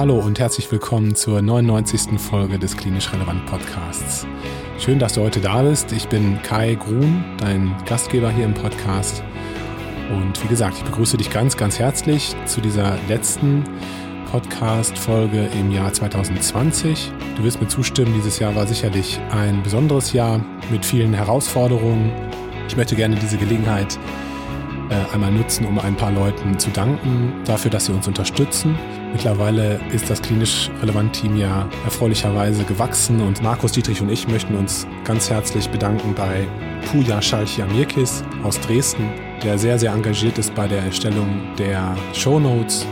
Hallo und herzlich willkommen zur 99. Folge des Klinisch Relevant Podcasts. Schön, dass du heute da bist. Ich bin Kai Grun, dein Gastgeber hier im Podcast. Und wie gesagt, ich begrüße dich ganz, ganz herzlich zu dieser letzten Podcast-Folge im Jahr 2020. Du wirst mir zustimmen, dieses Jahr war sicherlich ein besonderes Jahr mit vielen Herausforderungen. Ich möchte gerne diese Gelegenheit äh, einmal nutzen, um ein paar Leuten zu danken dafür, dass sie uns unterstützen. Mittlerweile ist das klinisch relevant Team ja erfreulicherweise gewachsen und Markus Dietrich und ich möchten uns ganz herzlich bedanken bei Puja Schalchiamirkis aus Dresden, der sehr, sehr engagiert ist bei der Erstellung der Show Notes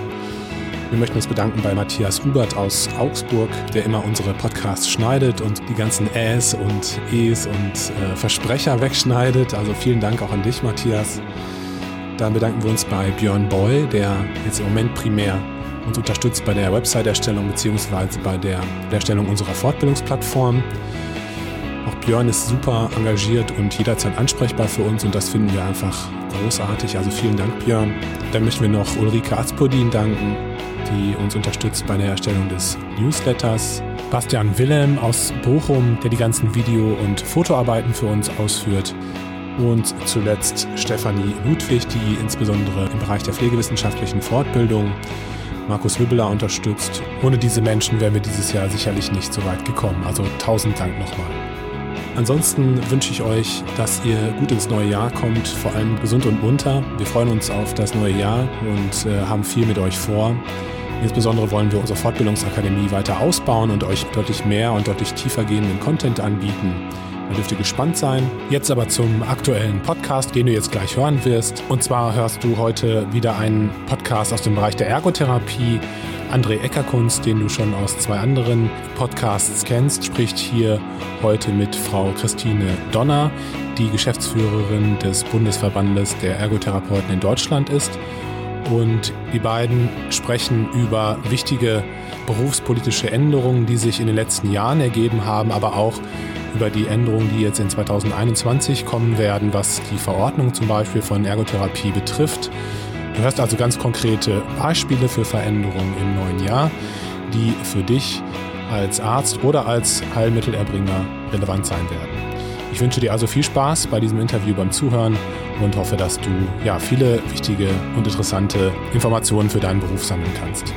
wir möchten uns bedanken bei Matthias Hubert aus Augsburg, der immer unsere Podcasts schneidet und die ganzen Äs und Es und äh, Versprecher wegschneidet. Also vielen Dank auch an dich, Matthias. Dann bedanken wir uns bei Björn Boy, der jetzt im Moment primär uns unterstützt bei der Website-Erstellung bzw. bei der Erstellung unserer Fortbildungsplattform. Auch Björn ist super engagiert und jederzeit ansprechbar für uns und das finden wir einfach großartig. Also vielen Dank, Björn. Dann möchten wir noch Ulrike Aspodin danken, die uns unterstützt bei der Erstellung des Newsletters. Bastian Wilhelm aus Bochum, der die ganzen Video- und Fotoarbeiten für uns ausführt. Und zuletzt Stefanie Ludwig, die insbesondere im Bereich der pflegewissenschaftlichen Fortbildung Markus Hübbeler unterstützt. Ohne diese Menschen wären wir dieses Jahr sicherlich nicht so weit gekommen. Also tausend Dank nochmal. Ansonsten wünsche ich euch, dass ihr gut ins neue Jahr kommt, vor allem gesund und munter. Wir freuen uns auf das neue Jahr und äh, haben viel mit euch vor. Insbesondere wollen wir unsere Fortbildungsakademie weiter ausbauen und euch deutlich mehr und deutlich tiefer gehenden Content anbieten. Da dürft ihr gespannt sein. Jetzt aber zum aktuellen Podcast, den du jetzt gleich hören wirst. Und zwar hörst du heute wieder einen Podcast aus dem Bereich der Ergotherapie. André Eckerkunst, den du schon aus zwei anderen Podcasts kennst, spricht hier heute mit Frau Christine Donner, die Geschäftsführerin des Bundesverbandes der Ergotherapeuten in Deutschland ist. Und die beiden sprechen über wichtige berufspolitische Änderungen, die sich in den letzten Jahren ergeben haben, aber auch über die Änderungen, die jetzt in 2021 kommen werden, was die Verordnung zum Beispiel von Ergotherapie betrifft. Du hörst also ganz konkrete Beispiele für Veränderungen im neuen Jahr, die für dich als Arzt oder als Heilmittelerbringer relevant sein werden. Ich wünsche dir also viel Spaß bei diesem Interview beim Zuhören und hoffe, dass du ja viele wichtige und interessante Informationen für deinen Beruf sammeln kannst.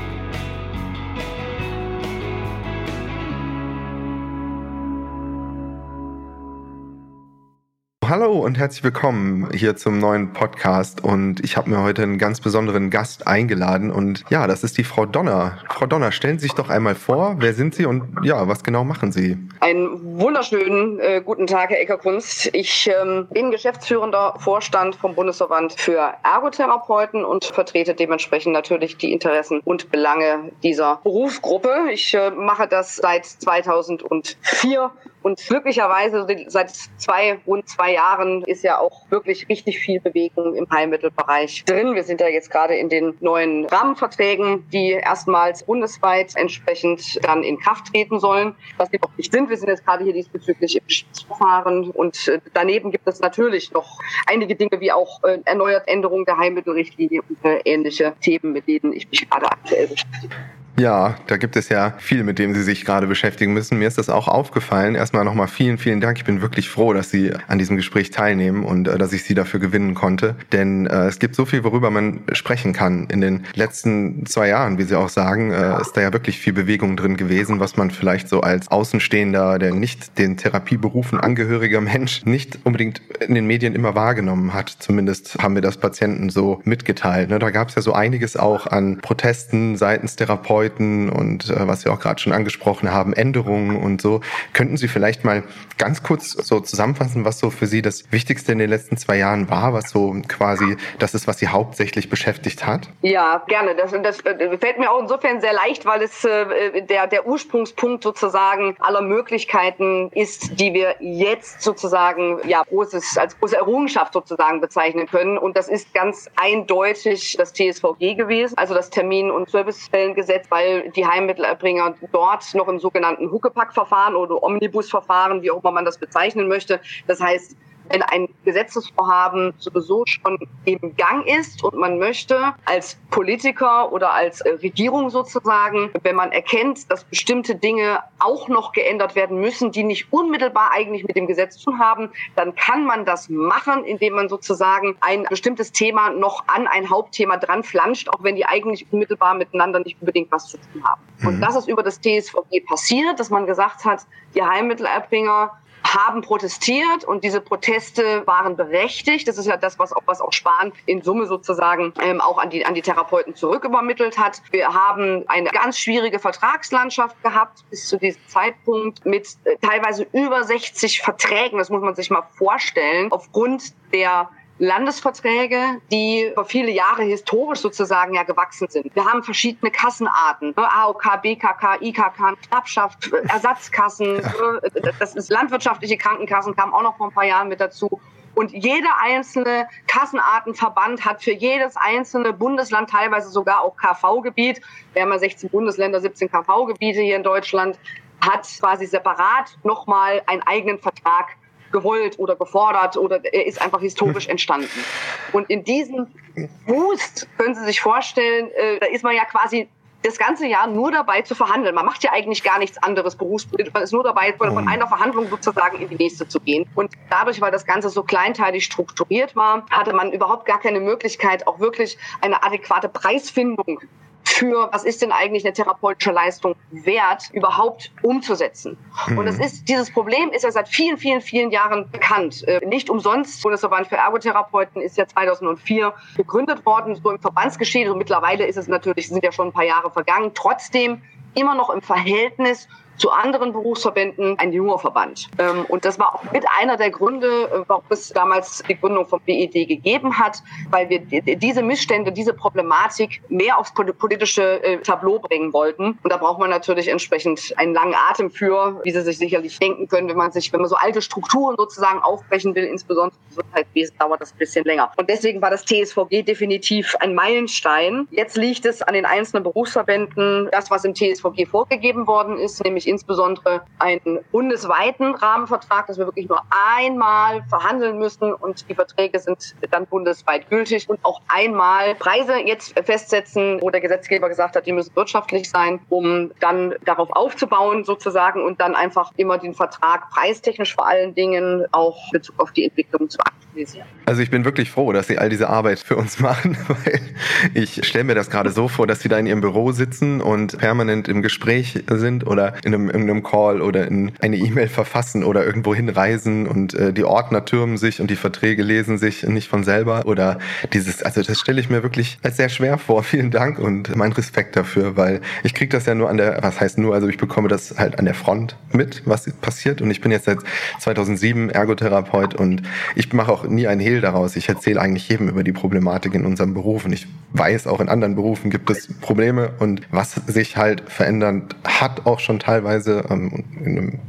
Hallo und herzlich willkommen hier zum neuen Podcast. Und ich habe mir heute einen ganz besonderen Gast eingeladen. Und ja, das ist die Frau Donner. Frau Donner, stellen Sie sich doch einmal vor, wer sind Sie und ja, was genau machen Sie? Einen wunderschönen äh, guten Tag, Herr Eckerkunst. Ich ähm, bin geschäftsführender Vorstand vom Bundesverband für Ergotherapeuten und vertrete dementsprechend natürlich die Interessen und Belange dieser Berufsgruppe. Ich äh, mache das seit 2004 und glücklicherweise seit zwei, rund zwei Jahren ist ja auch wirklich richtig viel Bewegung im Heilmittelbereich drin. Wir sind ja jetzt gerade in den neuen Rahmenverträgen, die erstmals bundesweit entsprechend dann in Kraft treten sollen, was wir noch nicht sind. Wir sind jetzt gerade hier diesbezüglich im Verfahren und äh, daneben gibt es natürlich noch einige Dinge wie auch äh, erneuert Änderungen der Heilmittelrichtlinie und äh, ähnliche Themen, mit denen ich mich gerade aktuell beschäftige. Ja, da gibt es ja viel, mit dem Sie sich gerade beschäftigen müssen. Mir ist das auch aufgefallen. Erstmal nochmal vielen, vielen Dank. Ich bin wirklich froh, dass Sie an diesem Gespräch teilnehmen und äh, dass ich Sie dafür gewinnen konnte. Denn äh, es gibt so viel, worüber man sprechen kann. In den letzten zwei Jahren, wie Sie auch sagen, äh, ist da ja wirklich viel Bewegung drin gewesen, was man vielleicht so als Außenstehender, der nicht den Therapieberufen angehöriger Mensch nicht unbedingt in den Medien immer wahrgenommen hat. Zumindest haben wir das Patienten so mitgeteilt. Ne? Da gab es ja so einiges auch an Protesten seitens Therapeuten Therapeuten und äh, was wir auch gerade schon angesprochen haben, Änderungen und so. Könnten Sie vielleicht mal ganz kurz so zusammenfassen, was so für Sie das Wichtigste in den letzten zwei Jahren war, was so quasi das ist, was Sie hauptsächlich beschäftigt hat? Ja, gerne. Das, das äh, fällt mir auch insofern sehr leicht, weil es äh, der, der Ursprungspunkt sozusagen aller Möglichkeiten ist, die wir jetzt sozusagen ja, großes, als große Errungenschaft sozusagen bezeichnen können. Und das ist ganz eindeutig das TSVG gewesen, also das Termin- und Servicestellengesetz weil die Heilmittelerbringer dort noch im sogenannten Huckepack-Verfahren oder Omnibus-Verfahren, wie auch immer man das bezeichnen möchte, das heißt wenn ein Gesetzesvorhaben sowieso schon im Gang ist und man möchte als Politiker oder als Regierung sozusagen, wenn man erkennt, dass bestimmte Dinge auch noch geändert werden müssen, die nicht unmittelbar eigentlich mit dem Gesetz zu haben, dann kann man das machen, indem man sozusagen ein bestimmtes Thema noch an ein Hauptthema dran flanscht, auch wenn die eigentlich unmittelbar miteinander nicht unbedingt was zu tun haben. Mhm. Und das ist über das TSVG passiert, dass man gesagt hat, die Heilmittelerbringer haben protestiert und diese Proteste waren berechtigt. Das ist ja das, was auch, was auch Spahn in Summe sozusagen ähm, auch an die, an die Therapeuten zurückübermittelt hat. Wir haben eine ganz schwierige Vertragslandschaft gehabt bis zu diesem Zeitpunkt mit äh, teilweise über 60 Verträgen. Das muss man sich mal vorstellen. Aufgrund der Landesverträge, die über viele Jahre historisch sozusagen ja gewachsen sind. Wir haben verschiedene Kassenarten, ne? AOK, BKK, IKK, Knappschaft, Ersatzkassen, ne? das ist landwirtschaftliche Krankenkassen, kamen auch noch vor ein paar Jahren mit dazu. Und jeder einzelne Kassenartenverband hat für jedes einzelne Bundesland, teilweise sogar auch KV-Gebiet, wir haben ja 16 Bundesländer, 17 KV-Gebiete hier in Deutschland, hat quasi separat nochmal einen eigenen Vertrag gewollt oder gefordert oder er ist einfach historisch entstanden. Und in diesem Boost können Sie sich vorstellen, äh, da ist man ja quasi das ganze Jahr nur dabei zu verhandeln. Man macht ja eigentlich gar nichts anderes berufspolitisch. Man ist nur dabei, von, von einer Verhandlung sozusagen in die nächste zu gehen. Und dadurch, weil das Ganze so kleinteilig strukturiert war, hatte man überhaupt gar keine Möglichkeit, auch wirklich eine adäquate Preisfindung für, was ist denn eigentlich eine therapeutische Leistung wert, überhaupt umzusetzen. Mhm. Und das ist, dieses Problem ist ja seit vielen, vielen, vielen Jahren bekannt. Äh, nicht umsonst, Bundesverband für Ergotherapeuten ist ja 2004 gegründet worden, so im Verbandsgeschehen. Und mittlerweile ist es natürlich, sind ja schon ein paar Jahre vergangen. Trotzdem immer noch im Verhältnis zu anderen Berufsverbänden ein junger Verband. Ähm, und das war auch mit einer der Gründe, äh, warum es damals die Gründung vom BED gegeben hat, weil wir diese Missstände, diese Problematik mehr aufs politische äh, Tableau bringen wollten. Und da braucht man natürlich entsprechend einen langen Atem für, wie Sie sich sicherlich denken können, wenn man sich, wenn man so alte Strukturen sozusagen aufbrechen will, insbesondere im Gesundheitswesen, dauert das ein bisschen länger. Und deswegen war das TSVG definitiv ein Meilenstein. Jetzt liegt es an den einzelnen Berufsverbänden, das, was im TSVG vorgegeben worden ist, nämlich insbesondere einen bundesweiten Rahmenvertrag, dass wir wirklich nur einmal verhandeln müssen und die Verträge sind dann bundesweit gültig und auch einmal Preise jetzt festsetzen, wo der Gesetzgeber gesagt hat, die müssen wirtschaftlich sein, um dann darauf aufzubauen sozusagen und dann einfach immer den Vertrag preistechnisch vor allen Dingen auch in Bezug auf die Entwicklung zu aktualisieren. Also ich bin wirklich froh, dass Sie all diese Arbeit für uns machen, weil ich stelle mir das gerade so vor, dass Sie da in Ihrem Büro sitzen und permanent im Gespräch sind oder in einem, in einem Call oder in eine E-Mail verfassen oder irgendwo hinreisen und äh, die Ordner türmen sich und die Verträge lesen sich nicht von selber oder dieses, also das stelle ich mir wirklich als sehr schwer vor. Vielen Dank und mein Respekt dafür, weil ich kriege das ja nur an der, was heißt nur, also ich bekomme das halt an der Front mit, was passiert und ich bin jetzt seit 2007 Ergotherapeut und ich mache auch nie ein Hehl daraus. Ich erzähle eigentlich jedem über die Problematik in unserem Beruf und ich weiß, auch in anderen Berufen gibt es Probleme und was sich halt verändert hat auch schon teilweise ähm, in einem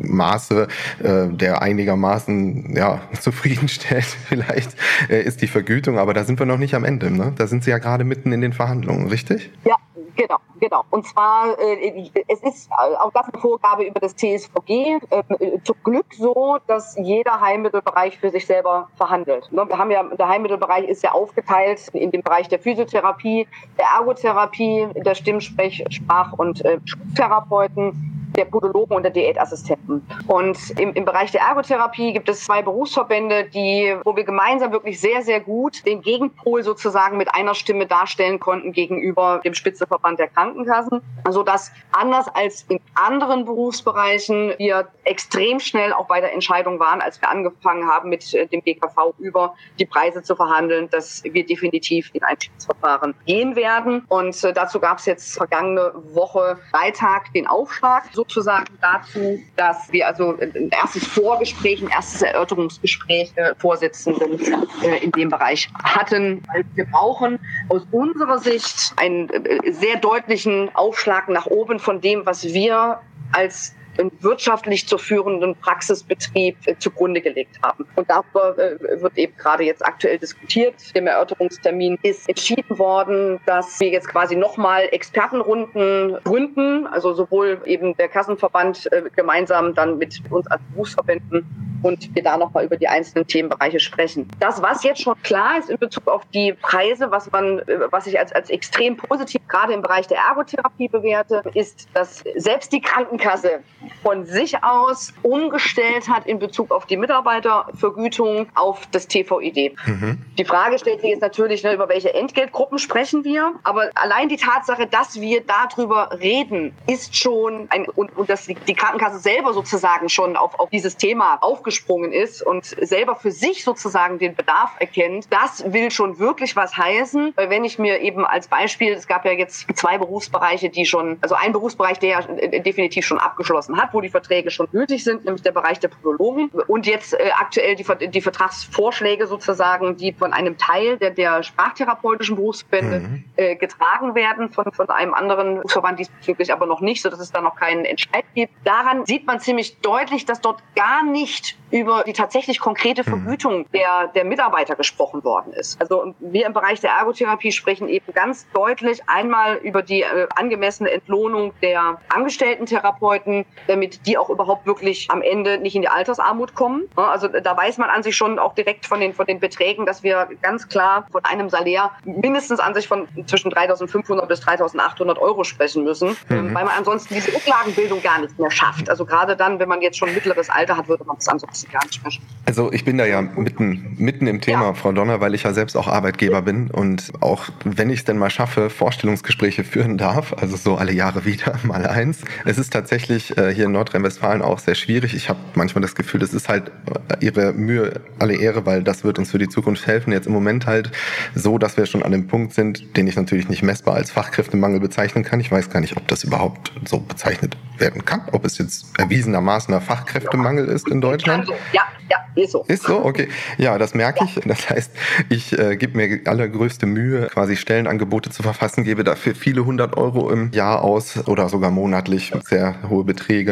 Maße, äh, der einigermaßen ja, zufriedenstellt vielleicht, äh, ist die Vergütung. Aber da sind wir noch nicht am Ende. Ne? Da sind Sie ja gerade mitten in den Verhandlungen, richtig? Ja, Genau, genau. Und zwar, äh, es ist auch das eine Vorgabe über das TSVG. Äh, zum Glück so, dass jeder Heilmittelbereich für sich selber verhandelt. Ne, wir haben ja, der Heilmittelbereich ist ja aufgeteilt in den Bereich der Physiotherapie, der Ergotherapie, der Stimmsprech-, Sprach- und äh, Therapeuten der Podologen und der Diätassistenten. Und im, im Bereich der Ergotherapie gibt es zwei Berufsverbände, die, wo wir gemeinsam wirklich sehr, sehr gut den Gegenpol sozusagen mit einer Stimme darstellen konnten gegenüber dem Spitzeverband der Krankenkassen. Also dass anders als in anderen Berufsbereichen wir extrem schnell auch bei der Entscheidung waren, als wir angefangen haben mit äh, dem GKV über die Preise zu verhandeln, dass wir definitiv in ein Schiedsverfahren gehen werden. Und äh, dazu gab es jetzt vergangene Woche Freitag den Aufschlag. So sozusagen dazu, dass wir also ein erstes Vorgespräch, ein erstes Erörterungsgespräch äh, Vorsitzenden äh, in dem Bereich hatten. Wir brauchen aus unserer Sicht einen äh, sehr deutlichen Aufschlag nach oben von dem, was wir als wirtschaftlich zu führenden Praxisbetrieb äh, zugrunde gelegt haben. Und darüber äh, wird eben gerade jetzt aktuell diskutiert. Im Erörterungstermin ist entschieden worden, dass wir jetzt quasi nochmal Expertenrunden gründen, also sowohl eben der Kassenverband äh, gemeinsam dann mit uns als Berufsverbänden und wir da nochmal über die einzelnen Themenbereiche sprechen. Das, was jetzt schon klar ist in Bezug auf die Preise, was man, was ich als, als extrem positiv gerade im Bereich der Ergotherapie bewerte, ist, dass selbst die Krankenkasse von sich aus umgestellt hat in Bezug auf die Mitarbeitervergütung auf das TVID. Mhm. Die Frage stellt sich jetzt natürlich, ne, über welche Entgeltgruppen sprechen wir, aber allein die Tatsache, dass wir darüber reden, ist schon ein, und, und dass die, die Krankenkasse selber sozusagen schon auf, auf dieses Thema aufgesprungen ist und selber für sich sozusagen den Bedarf erkennt, das will schon wirklich was heißen. Weil wenn ich mir eben als Beispiel, es gab ja jetzt zwei Berufsbereiche, die schon, also ein Berufsbereich, der ja definitiv schon abgeschlossen hat, wo die Verträge schon gültig sind, nämlich der Bereich der Podologen. Und jetzt äh, aktuell die, die Vertragsvorschläge sozusagen, die von einem Teil der, der sprachtherapeutischen Berufsverbände mhm. äh, getragen werden, von, von einem anderen Berufsverband diesbezüglich aber noch nicht, sodass es da noch keinen Entscheid gibt. Daran sieht man ziemlich deutlich, dass dort gar nicht über die tatsächlich konkrete mhm. Vergütung der, der Mitarbeiter gesprochen worden ist. Also wir im Bereich der Ergotherapie sprechen eben ganz deutlich einmal über die äh, angemessene Entlohnung der angestellten Therapeuten, damit die auch überhaupt wirklich am Ende nicht in die Altersarmut kommen. Also da weiß man an sich schon auch direkt von den, von den Beträgen, dass wir ganz klar von einem Salär mindestens an sich von zwischen 3.500 bis 3.800 Euro sprechen müssen, mhm. weil man ansonsten diese Rücklagenbildung gar nicht mehr schafft. Also gerade dann, wenn man jetzt schon mittleres Alter hat, würde man es ansonsten gar nicht schaffen. Also ich bin da ja mitten, mitten im Thema, ja. Frau Donner, weil ich ja selbst auch Arbeitgeber bin und auch wenn ich es denn mal schaffe, Vorstellungsgespräche führen darf, also so alle Jahre wieder mal eins. Es ist tatsächlich äh, hier in Nordrhein-Westfalen auch sehr schwierig. Ich habe manchmal das Gefühl, es ist halt äh, ihre Mühe alle Ehre, weil das wird uns für die Zukunft helfen. Jetzt im Moment halt so, dass wir schon an dem Punkt sind, den ich natürlich nicht messbar als Fachkräftemangel bezeichnen kann. Ich weiß gar nicht, ob das überhaupt so bezeichnet werden kann, ob es jetzt erwiesenermaßen ein Fachkräftemangel ist in Deutschland. Ja, ja, ist so. Ist so, okay. Ja, das merke ich. Das heißt, ich äh, gebe mir allergrößte Mühe, quasi Stellenangebote zu verfassen, gebe dafür viele hundert Euro im Jahr aus oder sogar monatlich, sehr hohe Beträge.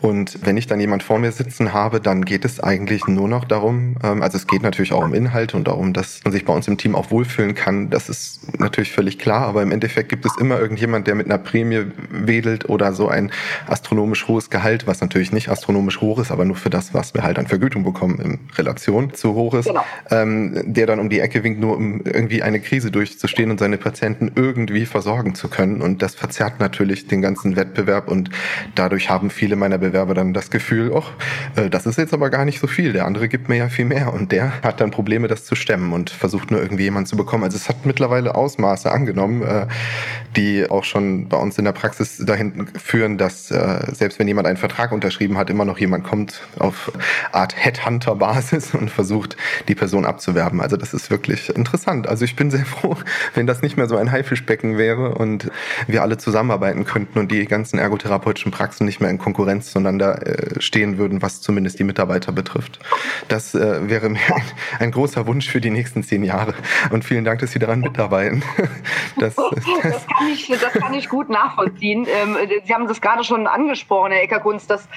Und wenn ich dann jemand vor mir sitzen habe, dann geht es eigentlich nur noch darum, ähm, also es geht natürlich auch um Inhalte und darum, dass man sich bei uns im Team auch wohlfühlen kann. Das ist natürlich völlig klar, aber im Endeffekt gibt es immer irgendjemand, der mit einer Prämie wedelt oder so ein astronomisch hohes Gehalt, was natürlich nicht astronomisch hoch ist, aber nur für das, was wir halt an Vergütung bekommen in Relation zu hoch ist, genau. ähm, der dann um die Ecke winkt, nur um irgendwie eine Krise durchzustehen und seine Patienten irgendwie versorgen zu können. Und das verzerrt natürlich den ganzen Wettbewerb und dadurch haben viele meiner Bewerber dann das Gefühl, ach, äh, das ist jetzt aber gar nicht so viel, der andere gibt mir ja viel mehr und der hat dann Probleme, das zu stemmen und versucht nur irgendwie jemanden zu bekommen. Also es hat mittlerweile Ausmaße angenommen, äh, die auch schon bei uns in der Praxis dahin führen, dass äh, selbst wenn jemand einen Vertrag unterschrieben hat, immer noch jemand kommt auf Art Headhunter-Basis und versucht, die Person abzuwerben. Also das ist wirklich interessant. Also ich bin sehr froh, wenn das nicht mehr so ein Haifischbecken wäre und wir alle zusammenarbeiten könnten und die ganzen ergotherapeutischen Praxen nicht mehr in Konkurrenz zueinander äh, stehen würden, was zumindest die Mitarbeiter betrifft. Das äh, wäre mir ein, ein, großer Wunsch für die nächsten zehn Jahre. Und vielen Dank, dass Sie daran mitarbeiten. Das, das, das, kann, ich, das kann ich gut nachvollziehen. Ähm, Sie haben das gerade schon angesprochen, Herr Eckerkunst, dass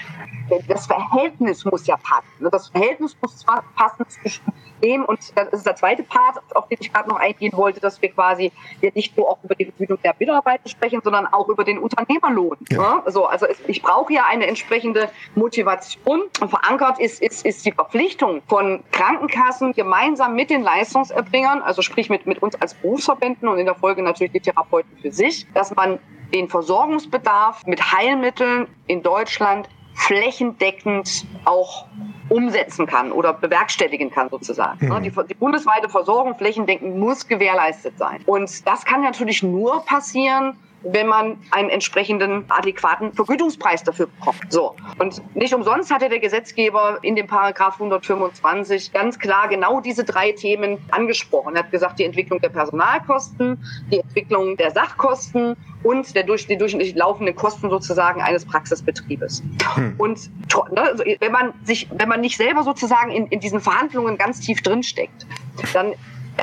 das Verhältnis muss ja passen. Das Verhältnis muss passen zwischen dem und das ist der zweite Part, auf den ich gerade noch eingehen wollte, dass wir quasi hier nicht nur auch über die Vergütung der Mitarbeiter sprechen, sondern auch über den Unternehmerlohn. Ja. So, also ich brauche ja eine entsprechende Motivation. Und verankert ist, ist, ist die Verpflichtung von Krankenkassen gemeinsam mit den Leistungserbringern, also sprich mit, mit uns als Berufsverbänden und in der Folge natürlich die Therapeuten für sich, dass man den Versorgungsbedarf mit Heilmitteln in Deutschland flächendeckend auch umsetzen kann oder bewerkstelligen kann sozusagen. Mhm. Die, die, bundesweite Versorgung flächendeckend muss gewährleistet sein. Und das kann natürlich nur passieren, wenn man einen entsprechenden adäquaten Vergütungspreis dafür bekommt. So. Und nicht umsonst hatte der Gesetzgeber in dem Paragraph 125 ganz klar genau diese drei Themen angesprochen. Er hat gesagt, die Entwicklung der Personalkosten, die Entwicklung der Sachkosten und der durch, die durchschnittlich laufenden Kosten sozusagen eines Praxisbetriebes. Hm. Und ne, also wenn man sich, wenn man nicht selber sozusagen in, in diesen Verhandlungen ganz tief drinsteckt, dann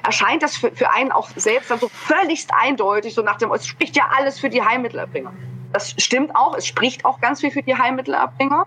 erscheint das für, für einen auch selbst dann so völligst eindeutig, so nach dem, es spricht ja alles für die Heilmittelerbringer. Das stimmt auch, es spricht auch ganz viel für die Heilmittelerbringer.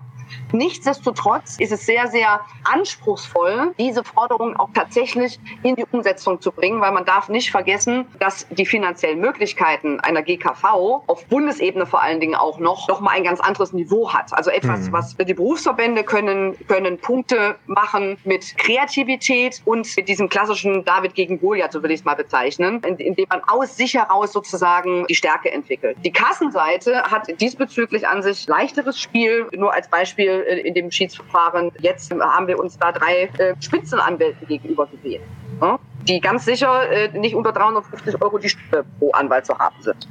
Nichtsdestotrotz ist es sehr, sehr anspruchsvoll, diese Forderungen auch tatsächlich in die Umsetzung zu bringen, weil man darf nicht vergessen, dass die finanziellen Möglichkeiten einer GKV auf Bundesebene vor allen Dingen auch noch, noch mal ein ganz anderes Niveau hat. Also etwas, mhm. was die Berufsverbände können, können Punkte machen mit Kreativität und mit diesem klassischen David gegen Goliath, so will ich es mal bezeichnen, indem man aus sich heraus sozusagen die Stärke entwickelt. Die Kassenseite hat diesbezüglich an sich leichteres Spiel. Nur als Beispiel äh, in dem Schiedsverfahren. Jetzt haben wir uns da drei äh, Spitzenanwälten gegenüber gesehen. Ja? die ganz sicher äh, nicht unter 350 Euro die Stunde pro Anwalt zu haben sind.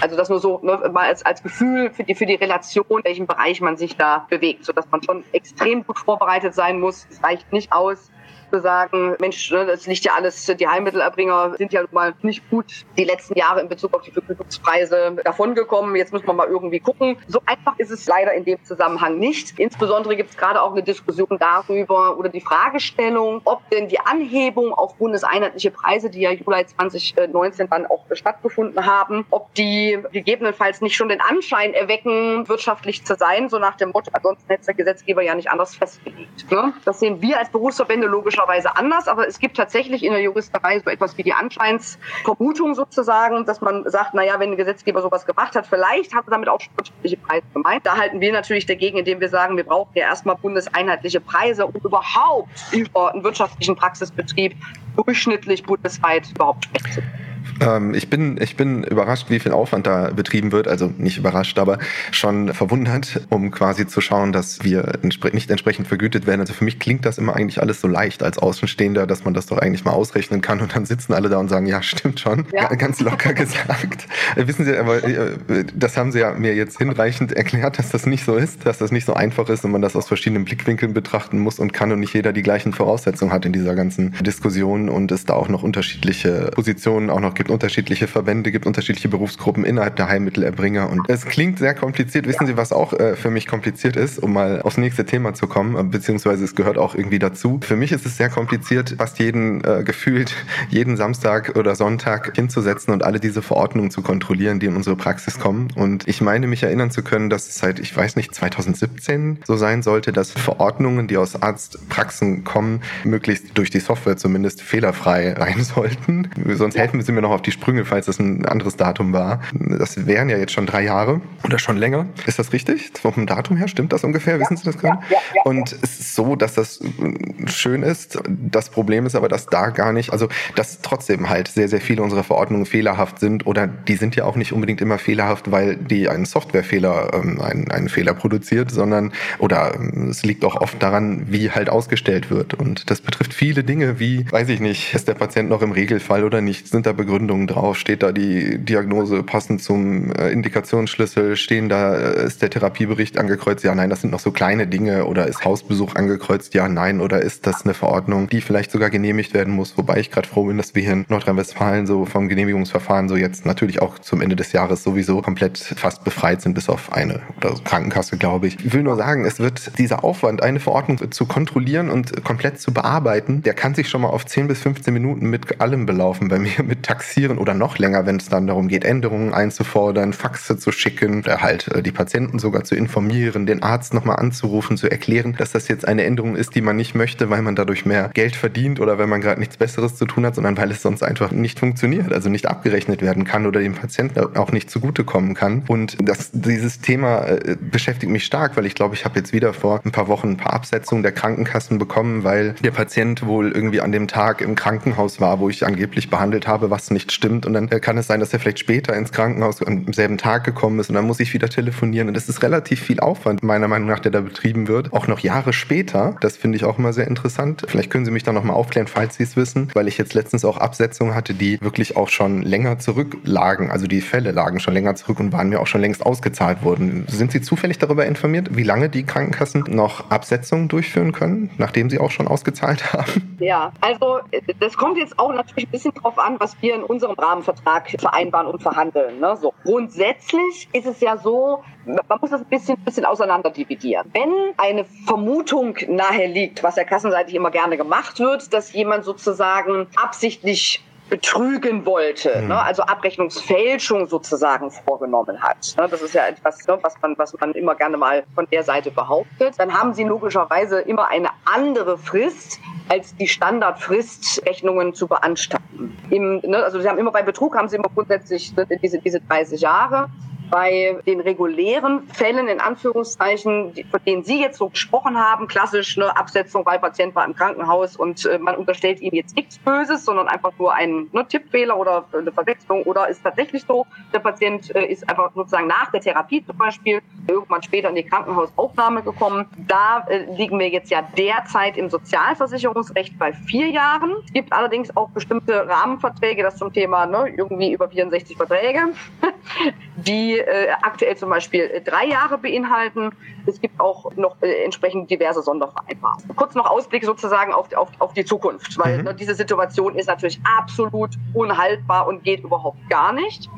Also das nur so ne, mal als, als Gefühl für die, für die Relation, in welchem Bereich man sich da bewegt, sodass man schon extrem gut vorbereitet sein muss. Es reicht nicht aus, zu sagen, Mensch, ne, das liegt ja alles, die Heilmittelerbringer sind ja mal nicht gut die letzten Jahre in Bezug auf die Vergütungspreise davongekommen. Jetzt müssen wir mal irgendwie gucken. So einfach ist es leider in dem Zusammenhang nicht. Insbesondere gibt es gerade auch eine Diskussion darüber oder die Fragestellung, ob denn die Anhebung auf bundeseinheitliche Preise, die ja Juli 2019 dann auch stattgefunden haben, ob die gegebenenfalls nicht schon den Anschein erwecken, wirtschaftlich zu sein, so nach dem Motto, ansonsten hätte der Gesetzgeber ja nicht anders festgelegt. Ne? Das sehen wir als Berufsverbände logischerweise logischerweise anders, aber es gibt tatsächlich in der Juristerei so etwas wie die Anscheinsvermutung sozusagen, dass man sagt, naja, wenn ein Gesetzgeber sowas gemacht hat, vielleicht hat er damit auch wirtschaftliche Preise gemeint. Da halten wir natürlich dagegen, indem wir sagen, wir brauchen ja erstmal bundeseinheitliche Preise, um überhaupt über einen wirtschaftlichen Praxisbetrieb durchschnittlich bundesweit überhaupt sprechen zu können. Ähm, ich, bin, ich bin überrascht, wie viel Aufwand da betrieben wird. Also nicht überrascht, aber schon verwundert, um quasi zu schauen, dass wir nicht entsprechend vergütet werden. Also für mich klingt das immer eigentlich alles so leicht als Außenstehender, dass man das doch eigentlich mal ausrechnen kann und dann sitzen alle da und sagen, ja, stimmt schon. Ja. Ganz locker gesagt. Äh, wissen Sie, aber äh, das haben Sie ja mir jetzt hinreichend erklärt, dass das nicht so ist, dass das nicht so einfach ist und man das aus verschiedenen Blickwinkeln betrachten muss und kann und nicht jeder die gleichen Voraussetzungen hat in dieser ganzen Diskussion und es da auch noch unterschiedliche Positionen auch noch gibt unterschiedliche Verbände, gibt unterschiedliche Berufsgruppen innerhalb der Heilmittelerbringer. Und es klingt sehr kompliziert. Wissen Sie, was auch äh, für mich kompliziert ist, um mal aufs nächste Thema zu kommen, beziehungsweise es gehört auch irgendwie dazu. Für mich ist es sehr kompliziert, fast jeden äh, gefühlt, jeden Samstag oder Sonntag hinzusetzen und alle diese Verordnungen zu kontrollieren, die in unsere Praxis kommen. Und ich meine, mich erinnern zu können, dass es seit, ich weiß nicht, 2017 so sein sollte, dass Verordnungen, die aus Arztpraxen kommen, möglichst durch die Software zumindest fehlerfrei rein sollten. Sonst helfen Sie mir noch auf die Sprünge, falls das ein anderes Datum war. Das wären ja jetzt schon drei Jahre oder schon länger. Ist das richtig? Vom Datum her stimmt das ungefähr? Ja, Wissen Sie das gerade? Ja, ja, Und es ist so, dass das schön ist. Das Problem ist aber, dass da gar nicht, also dass trotzdem halt sehr, sehr viele unserer Verordnungen fehlerhaft sind oder die sind ja auch nicht unbedingt immer fehlerhaft, weil die einen Softwarefehler, ähm, einen, einen Fehler produziert, sondern oder ähm, es liegt auch oft daran, wie halt ausgestellt wird. Und das betrifft viele Dinge, wie, weiß ich nicht, ist der Patient noch im Regelfall oder nicht? Sind da Begründungen Begründung drauf? Steht da die Diagnose passend zum äh, Indikationsschlüssel? Stehen da, äh, ist der Therapiebericht angekreuzt? Ja, nein, das sind noch so kleine Dinge. Oder ist Hausbesuch angekreuzt? Ja, nein. Oder ist das eine Verordnung, die vielleicht sogar genehmigt werden muss? Wobei ich gerade froh bin, dass wir hier in Nordrhein-Westfalen so vom Genehmigungsverfahren so jetzt natürlich auch zum Ende des Jahres sowieso komplett fast befreit sind, bis auf eine oder Krankenkasse, glaube ich. Ich will nur sagen, es wird dieser Aufwand, eine Verordnung zu kontrollieren und komplett zu bearbeiten, der kann sich schon mal auf 10 bis 15 Minuten mit allem belaufen. Bei mir mit Taxi diskutieren oder noch länger, wenn es dann darum geht, Änderungen einzufordern, Faxe zu schicken oder halt äh, die Patienten sogar zu informieren, den Arzt nochmal anzurufen, zu erklären, dass das jetzt eine Änderung ist, die man nicht möchte, weil man dadurch mehr Geld verdient oder wenn man gerade nichts Besseres zu tun hat, sondern weil es sonst einfach nicht funktioniert, also nicht abgerechnet werden kann oder dem Patienten auch nicht zugutekommen kann. Und das, dieses Thema äh, beschäftigt mich stark, weil ich glaube, ich habe jetzt wieder vor ein paar Wochen ein paar Absetzungen der Krankenkassen bekommen, weil der Patient wohl irgendwie an dem Tag im Krankenhaus war, wo ich angeblich behandelt habe, was nicht stimmt. Und dann kann es sein, dass er vielleicht später ins Krankenhaus am selben Tag gekommen ist und dann muss ich wieder telefonieren. Und das ist relativ viel Aufwand, meiner Meinung nach, der da betrieben wird. Auch noch Jahre später. Das finde ich auch immer sehr interessant. Vielleicht können Sie mich da nochmal aufklären, falls Sie es wissen, weil ich jetzt letztens auch Absetzungen hatte, die wirklich auch schon länger zurücklagen. Also die Fälle lagen schon länger zurück und waren mir auch schon längst ausgezahlt worden. Sind Sie zufällig darüber informiert, wie lange die Krankenkassen noch Absetzungen durchführen können, nachdem sie auch schon ausgezahlt haben? Ja, also das kommt jetzt auch natürlich ein bisschen drauf an, was wir in unserem Rahmenvertrag vereinbaren und verhandeln. Ne? So. Grundsätzlich ist es ja so, man muss das ein bisschen, bisschen auseinander dividieren. Wenn eine Vermutung nahe liegt, was ja kassenseitig immer gerne gemacht wird, dass jemand sozusagen absichtlich betrügen wollte, mhm. ne? also Abrechnungsfälschung sozusagen vorgenommen hat. Ne? Das ist ja etwas, ne, was man, was man immer gerne mal von der Seite behauptet. Dann haben sie logischerweise immer eine andere Frist, als die Standardfrist, Rechnungen zu beanstanden. Im, ne, also sie haben immer bei Betrug haben sie immer grundsätzlich diese, diese 30 Jahre bei den regulären Fällen, in Anführungszeichen, von denen Sie jetzt so gesprochen haben, klassisch eine Absetzung, weil Patient war im Krankenhaus und äh, man unterstellt ihm jetzt nichts Böses, sondern einfach nur einen ne, Tippfehler oder eine Verwechslung oder ist tatsächlich so, der Patient äh, ist einfach sozusagen nach der Therapie zum Beispiel irgendwann später in die Krankenhausaufnahme gekommen. Da äh, liegen wir jetzt ja derzeit im Sozialversicherungsrecht bei vier Jahren. Es gibt allerdings auch bestimmte Rahmenverträge, das zum Thema ne, irgendwie über 64 Verträge, die äh, aktuell zum Beispiel äh, drei Jahre beinhalten. Es gibt auch noch äh, entsprechend diverse Sondervereinbarungen. Kurz noch Ausblick sozusagen auf, auf, auf die Zukunft, weil mhm. ne, diese Situation ist natürlich absolut unhaltbar und geht überhaupt gar nicht.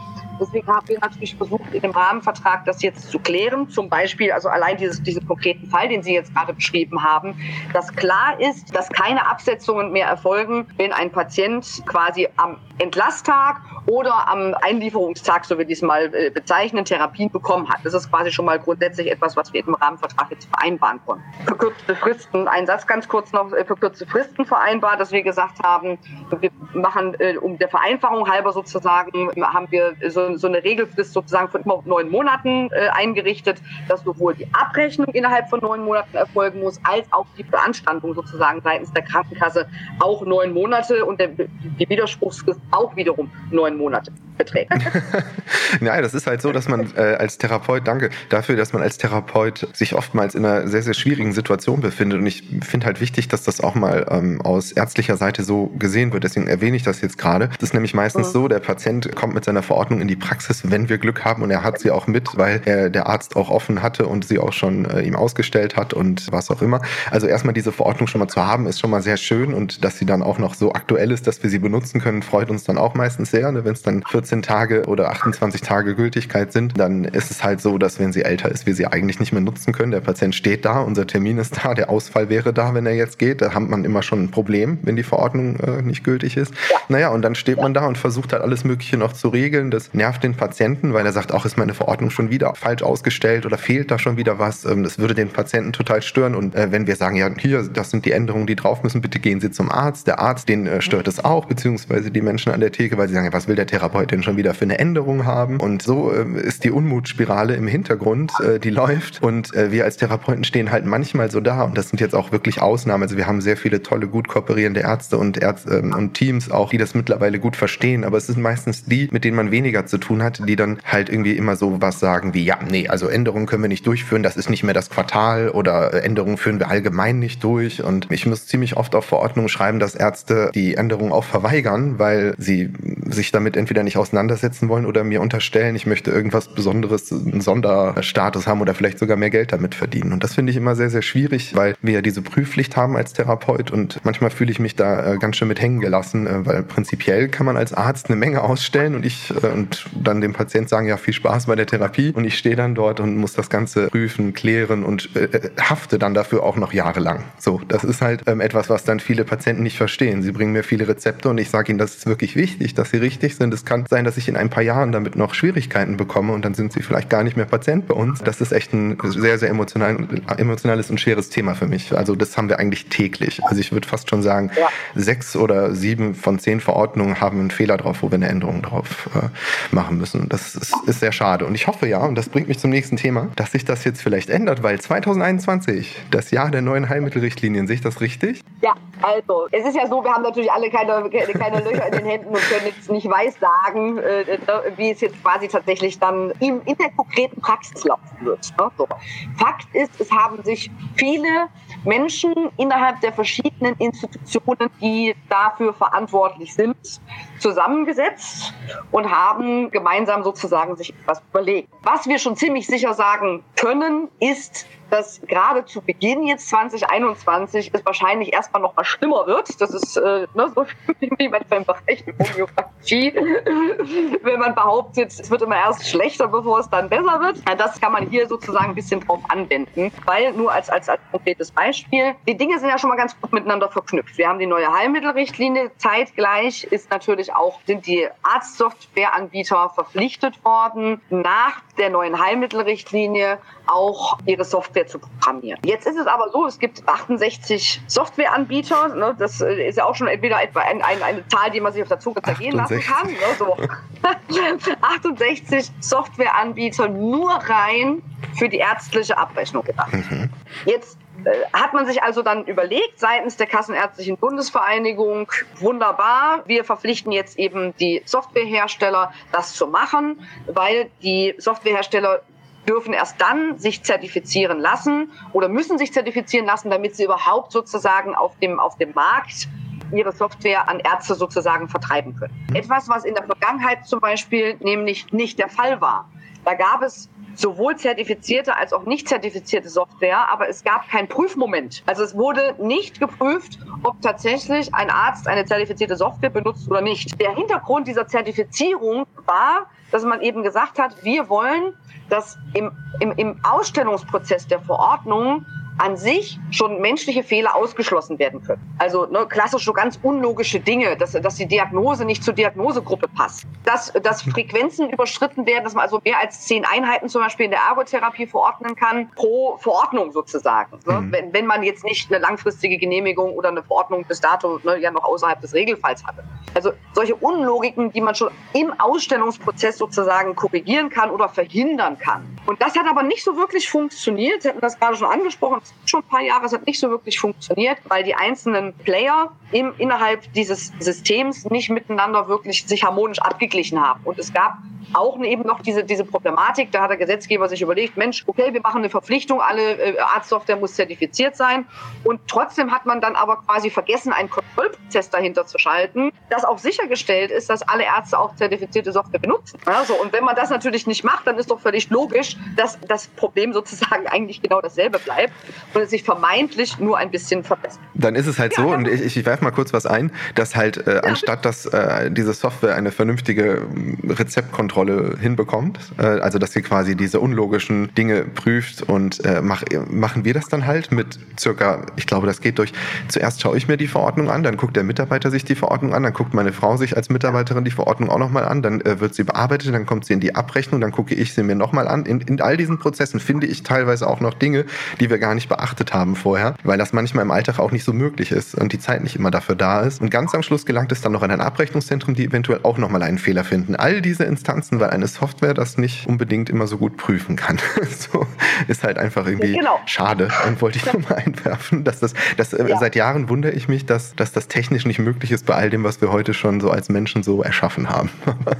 Deswegen haben wir natürlich versucht, in dem Rahmenvertrag das jetzt zu klären. Zum Beispiel, also allein dieses, diesen konkreten Fall, den Sie jetzt gerade beschrieben haben, dass klar ist, dass keine Absetzungen mehr erfolgen, wenn ein Patient quasi am Entlasttag oder am Einlieferungstag, so wir diesmal äh, bezeichnen, Therapien bekommen hat. Das ist quasi schon mal grundsätzlich etwas, was wir im Rahmenvertrag jetzt vereinbaren konnten. Verkürzte Fristen, ein Satz ganz kurz noch, äh, verkürzte Fristen vereinbart, dass wir gesagt haben, wir machen äh, um der Vereinfachung halber sozusagen, haben wir so so, eine Regelfrist sozusagen von immer neun Monaten äh, eingerichtet, dass sowohl die Abrechnung innerhalb von neun Monaten erfolgen muss, als auch die Beanstandung sozusagen seitens der Krankenkasse auch neun Monate und der, die Widerspruchsfrist auch wiederum neun Monate beträgt. ja, das ist halt so, dass man äh, als Therapeut, danke dafür, dass man als Therapeut sich oftmals in einer sehr, sehr schwierigen Situation befindet. Und ich finde halt wichtig, dass das auch mal ähm, aus ärztlicher Seite so gesehen wird. Deswegen erwähne ich das jetzt gerade. Das ist nämlich meistens mhm. so, der Patient kommt mit seiner Verordnung in die Praxis, wenn wir Glück haben und er hat sie auch mit, weil er, der Arzt auch offen hatte und sie auch schon äh, ihm ausgestellt hat und was auch immer. Also erstmal diese Verordnung schon mal zu haben, ist schon mal sehr schön und dass sie dann auch noch so aktuell ist, dass wir sie benutzen können, freut uns dann auch meistens sehr. Ne? Wenn es dann 14 Tage oder 28 Tage Gültigkeit sind, dann ist es halt so, dass wenn sie älter ist, wir sie eigentlich nicht mehr nutzen können. Der Patient steht da, unser Termin ist da, der Ausfall wäre da, wenn er jetzt geht. Da hat man immer schon ein Problem, wenn die Verordnung äh, nicht gültig ist. Ja. Naja, und dann steht man da und versucht halt alles Mögliche noch zu regeln. Das nervt den Patienten, weil er sagt, auch ist meine Verordnung schon wieder falsch ausgestellt oder fehlt da schon wieder was. Ähm, das würde den Patienten total stören. Und äh, wenn wir sagen, ja, hier, das sind die Änderungen, die drauf müssen, bitte gehen Sie zum Arzt. Der Arzt, den äh, stört es auch, beziehungsweise die Menschen an der Theke, weil sie sagen, ja, was will der Therapeut denn schon wieder für eine Änderung haben? Und so äh, ist die Unmutspirale im Hintergrund, die läuft. Und wir als Therapeuten stehen halt manchmal so da. Und das sind jetzt auch wirklich Ausnahmen. Also wir haben sehr viele tolle, gut kooperierende Ärzte und, Ärzte, ähm, und Teams auch, die das mittlerweile gut verstehen. Aber es sind meistens die, mit denen man weniger zu tun hat, die dann halt irgendwie immer so was sagen wie, ja, nee, also Änderungen können wir nicht durchführen, das ist nicht mehr das Quartal oder Änderungen führen wir allgemein nicht durch. Und ich muss ziemlich oft auf Verordnungen schreiben, dass Ärzte die Änderungen auch verweigern, weil sie sich damit entweder nicht auseinandersetzen wollen oder mir unterstellen, ich möchte irgendwas Besonderes, einen Sonderstatus haben oder vielleicht sogar mehr Geld damit verdienen. Und das finde ich immer sehr, sehr schwierig, weil wir ja diese Prüfpflicht haben als Therapeut und manchmal fühle ich mich da äh, ganz schön mit hängen gelassen, äh, weil prinzipiell kann man als Arzt eine Menge ausstellen und ich äh, und dann dem Patient sagen, ja, viel Spaß bei der Therapie und ich stehe dann dort und muss das Ganze prüfen, klären und äh, hafte dann dafür auch noch jahrelang. So, das ist halt ähm, etwas, was dann viele Patienten nicht verstehen. Sie bringen mir viele Rezepte und ich sage ihnen, das ist wirklich wichtig, dass sie richtig sind. Es kann sein, dass ich in ein paar Jahren damit noch Schwierigkeiten bekomme und dann sind sie vielleicht gar nicht mehr Patient bei uns. Das ist echt ein sehr, sehr emotional, emotionales und schweres Thema für mich. Also das haben wir eigentlich täglich. Also ich würde fast schon sagen, ja. sechs oder sieben von zehn Verordnungen haben einen Fehler drauf, wo wir eine Änderung drauf äh, machen müssen. Das ist, ist sehr schade. Und ich hoffe ja, und das bringt mich zum nächsten Thema, dass sich das jetzt vielleicht ändert, weil 2021, das Jahr der neuen Heilmittelrichtlinien, sehe ich das richtig? Ja, also, es ist ja so, wir haben natürlich alle keine, keine Löcher in den Händen und können jetzt nicht weiß sagen, äh, wie es jetzt quasi tatsächlich dann in, in der konkreten Praxis laufen wird. Ne? So. Fakt ist, es haben sich viele Menschen innerhalb der verschiedenen Institutionen, die dafür verantwortlich sind, zusammengesetzt und haben gemeinsam sozusagen sich etwas überlegt. Was wir schon ziemlich sicher sagen können, ist, dass gerade zu Beginn jetzt 2021 es wahrscheinlich erstmal noch mal schlimmer wird. Das ist äh, ne, so wie beim Bereich der Homöopathie. Wenn man behauptet, es wird immer erst schlechter, bevor es dann besser wird. Das kann man hier sozusagen ein bisschen drauf anwenden. Weil nur als, als, als konkretes Beispiel, Beispiel. Die Dinge sind ja schon mal ganz gut miteinander verknüpft. Wir haben die neue Heilmittelrichtlinie. Zeitgleich ist natürlich auch, sind die Arztsoftwareanbieter verpflichtet worden, nach der neuen Heilmittelrichtlinie auch ihre Software zu programmieren. Jetzt ist es aber so, es gibt 68 Softwareanbieter. Ne, das ist ja auch schon wieder etwa ein, ein, eine Zahl, die man sich auf der Zunge zergehen 68. lassen kann. Ne, so. 68 Softwareanbieter nur rein für die ärztliche Abrechnung gedacht. Mhm. Jetzt äh, hat man sich also dann überlegt seitens der Kassenärztlichen Bundesvereinigung, wunderbar, wir verpflichten jetzt eben die Softwarehersteller, das zu machen, weil die Softwarehersteller dürfen erst dann sich zertifizieren lassen oder müssen sich zertifizieren lassen, damit sie überhaupt sozusagen auf dem, auf dem Markt ihre Software an Ärzte sozusagen vertreiben können. Etwas, was in der Vergangenheit zum Beispiel nämlich nicht der Fall war. Da gab es sowohl zertifizierte als auch nicht zertifizierte Software, aber es gab keinen Prüfmoment. Also es wurde nicht geprüft, ob tatsächlich ein Arzt eine zertifizierte Software benutzt oder nicht. Der Hintergrund dieser Zertifizierung war, dass man eben gesagt hat, wir wollen, dass im, im, im Ausstellungsprozess der Verordnung an sich schon menschliche Fehler ausgeschlossen werden können. Also ne, klassisch so ganz unlogische Dinge, dass, dass die Diagnose nicht zur Diagnosegruppe passt. Dass, dass Frequenzen überschritten werden, dass man also mehr als zehn Einheiten zum Beispiel in der Ergotherapie verordnen kann, pro Verordnung sozusagen. Ne? Mhm. Wenn, wenn man jetzt nicht eine langfristige Genehmigung oder eine Verordnung bis dato ne, ja noch außerhalb des Regelfalls hatte. Also solche Unlogiken, die man schon im Ausstellungsprozess sozusagen korrigieren kann oder verhindern kann. Und das hat aber nicht so wirklich funktioniert. Sie hatten das gerade schon angesprochen schon ein paar Jahre, es hat nicht so wirklich funktioniert, weil die einzelnen Player im, innerhalb dieses Systems nicht miteinander wirklich sich harmonisch abgeglichen haben. Und es gab auch eben noch diese, diese Problematik, da hat der Gesetzgeber sich überlegt, Mensch, okay, wir machen eine Verpflichtung, alle äh, Arztsoftware muss zertifiziert sein. Und trotzdem hat man dann aber quasi vergessen, einen Kontrollprozess dahinter zu schalten, dass auch sichergestellt ist, dass alle Ärzte auch zertifizierte Software benutzen. Also, und wenn man das natürlich nicht macht, dann ist doch völlig logisch, dass das Problem sozusagen eigentlich genau dasselbe bleibt und es sich vermeintlich nur ein bisschen verbessert. Dann ist es halt ja, so, und ich, ich werfe mal kurz was ein, dass halt äh, ja, anstatt dass äh, diese Software eine vernünftige Rezeptkontrolle hinbekommt, äh, also dass sie quasi diese unlogischen Dinge prüft und äh, mach, machen wir das dann halt mit circa, ich glaube, das geht durch, zuerst schaue ich mir die Verordnung an, dann guckt der Mitarbeiter sich die Verordnung an, dann guckt meine Frau sich als Mitarbeiterin die Verordnung auch nochmal an, dann äh, wird sie bearbeitet, dann kommt sie in die Abrechnung, dann gucke ich sie mir nochmal an. In, in all diesen Prozessen finde ich teilweise auch noch Dinge, die wir gar nicht beachtet haben vorher, weil das manchmal im Alltag auch nicht so möglich ist und die Zeit nicht immer dafür da ist. Und ganz am Schluss gelangt es dann noch in ein Abrechnungszentrum, die eventuell auch nochmal einen Fehler finden. All diese Instanzen, weil eine Software das nicht unbedingt immer so gut prüfen kann. so ist halt einfach irgendwie genau. schade. Und wollte ich nochmal einwerfen, dass das, das äh, ja. seit Jahren wundere ich mich, dass, dass das technisch nicht möglich ist bei all dem, was wir heute schon so als Menschen so erschaffen haben.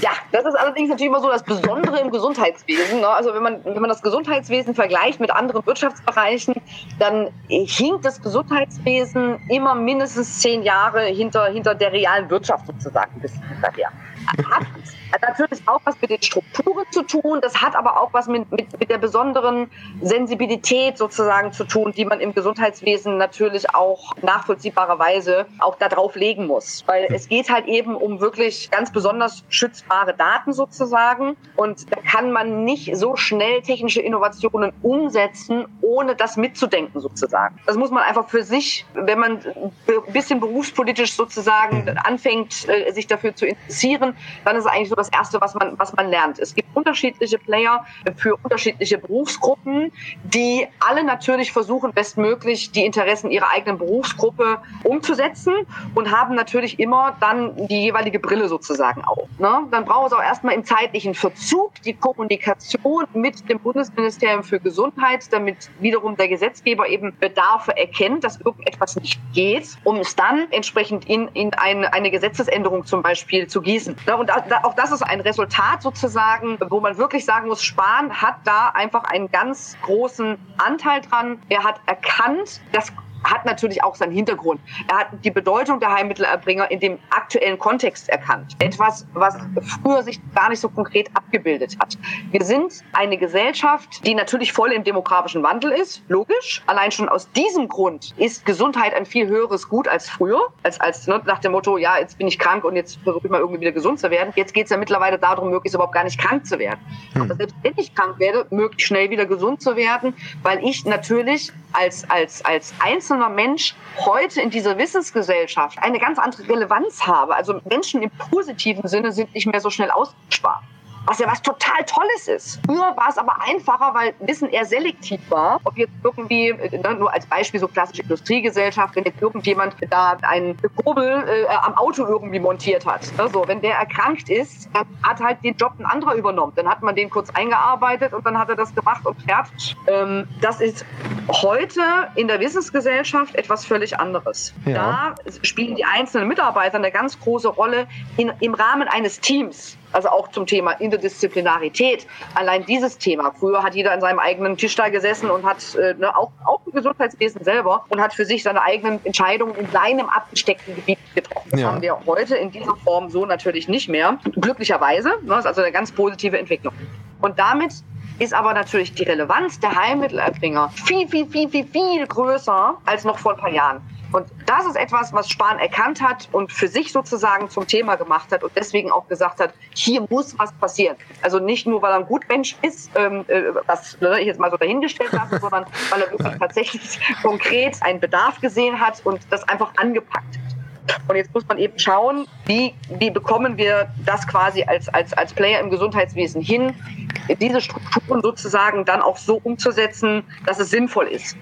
Ja, das ist allerdings natürlich immer so das Besondere im Gesundheitswesen. Ne? Also wenn man, wenn man das Gesundheitswesen vergleicht mit anderen Wirtschaftsbereichen, dann hinkt das Gesundheitswesen immer mindestens zehn Jahre hinter, hinter der realen Wirtschaft sozusagen ein bisschen hinterher. i ah, Hat natürlich auch was mit den Strukturen zu tun, das hat aber auch was mit, mit, mit der besonderen Sensibilität sozusagen zu tun, die man im Gesundheitswesen natürlich auch nachvollziehbarerweise auch darauf legen muss. Weil es geht halt eben um wirklich ganz besonders schützbare Daten sozusagen und da kann man nicht so schnell technische Innovationen umsetzen, ohne das mitzudenken sozusagen. Das muss man einfach für sich, wenn man ein bisschen berufspolitisch sozusagen mhm. anfängt, äh, sich dafür zu interessieren, dann ist es eigentlich so das Erste, was man, was man lernt. Es gibt unterschiedliche Player für unterschiedliche Berufsgruppen, die alle natürlich versuchen, bestmöglich die Interessen ihrer eigenen Berufsgruppe umzusetzen und haben natürlich immer dann die jeweilige Brille sozusagen auf. Ne? Dann braucht es auch erstmal im zeitlichen Verzug die Kommunikation mit dem Bundesministerium für Gesundheit, damit wiederum der Gesetzgeber eben Bedarfe erkennt, dass irgendetwas nicht geht, um es dann entsprechend in, in eine, eine Gesetzesänderung zum Beispiel zu gießen. Ne? Und auch das ist ein Resultat sozusagen, wo man wirklich sagen muss, Spahn hat da einfach einen ganz großen Anteil dran. Er hat erkannt, dass hat natürlich auch seinen Hintergrund. Er hat die Bedeutung der Heilmittelerbringer in dem aktuellen Kontext erkannt. Etwas, was früher sich gar nicht so konkret abgebildet hat. Wir sind eine Gesellschaft, die natürlich voll im demografischen Wandel ist, logisch. Allein schon aus diesem Grund ist Gesundheit ein viel höheres Gut als früher, als, als ne, nach dem Motto, ja, jetzt bin ich krank und jetzt versuche ich mal irgendwie wieder gesund zu werden. Jetzt geht es ja mittlerweile darum, möglichst überhaupt gar nicht krank zu werden. Hm. Aber selbst wenn ich krank werde, möglichst schnell wieder gesund zu werden, weil ich natürlich als, als, als einzelner Mensch heute in dieser Wissensgesellschaft eine ganz andere Relevanz habe. Also Menschen im positiven Sinne sind nicht mehr so schnell ausgespart was ja was total Tolles ist. Früher war es aber einfacher, weil Wissen eher selektiv war. Ob jetzt irgendwie, ne, nur als Beispiel so klassische Industriegesellschaft, wenn jetzt irgendjemand da einen Kurbel äh, am Auto irgendwie montiert hat. Ne, so, wenn der erkrankt ist, dann hat halt den Job ein anderer übernommen. Dann hat man den kurz eingearbeitet und dann hat er das gemacht und fertig. Ähm, das ist heute in der Wissensgesellschaft etwas völlig anderes. Ja. Da spielen die einzelnen Mitarbeiter eine ganz große Rolle in, im Rahmen eines Teams. Also auch zum Thema Interdisziplinarität. Allein dieses Thema. Früher hat jeder an seinem eigenen Tisch da gesessen und hat äh, ne, auch, auch im Gesundheitswesen selber und hat für sich seine eigenen Entscheidungen in seinem abgesteckten Gebiet getroffen. Das ja. haben wir heute in dieser Form so natürlich nicht mehr. Glücklicherweise. Ne, das ist also eine ganz positive Entwicklung. Und damit ist aber natürlich die Relevanz der Heilmittelerbringer viel, viel, viel, viel, viel größer als noch vor ein paar Jahren. Und das ist etwas, was Spahn erkannt hat und für sich sozusagen zum Thema gemacht hat und deswegen auch gesagt hat, hier muss was passieren. Also nicht nur, weil er ein Gutmensch ist, ähm, äh, was ne, ich jetzt mal so dahingestellt habe, sondern weil er wirklich tatsächlich konkret einen Bedarf gesehen hat und das einfach angepackt. Und jetzt muss man eben schauen, wie, wie bekommen wir das quasi als, als, als Player im Gesundheitswesen hin, diese Strukturen sozusagen dann auch so umzusetzen, dass es sinnvoll ist.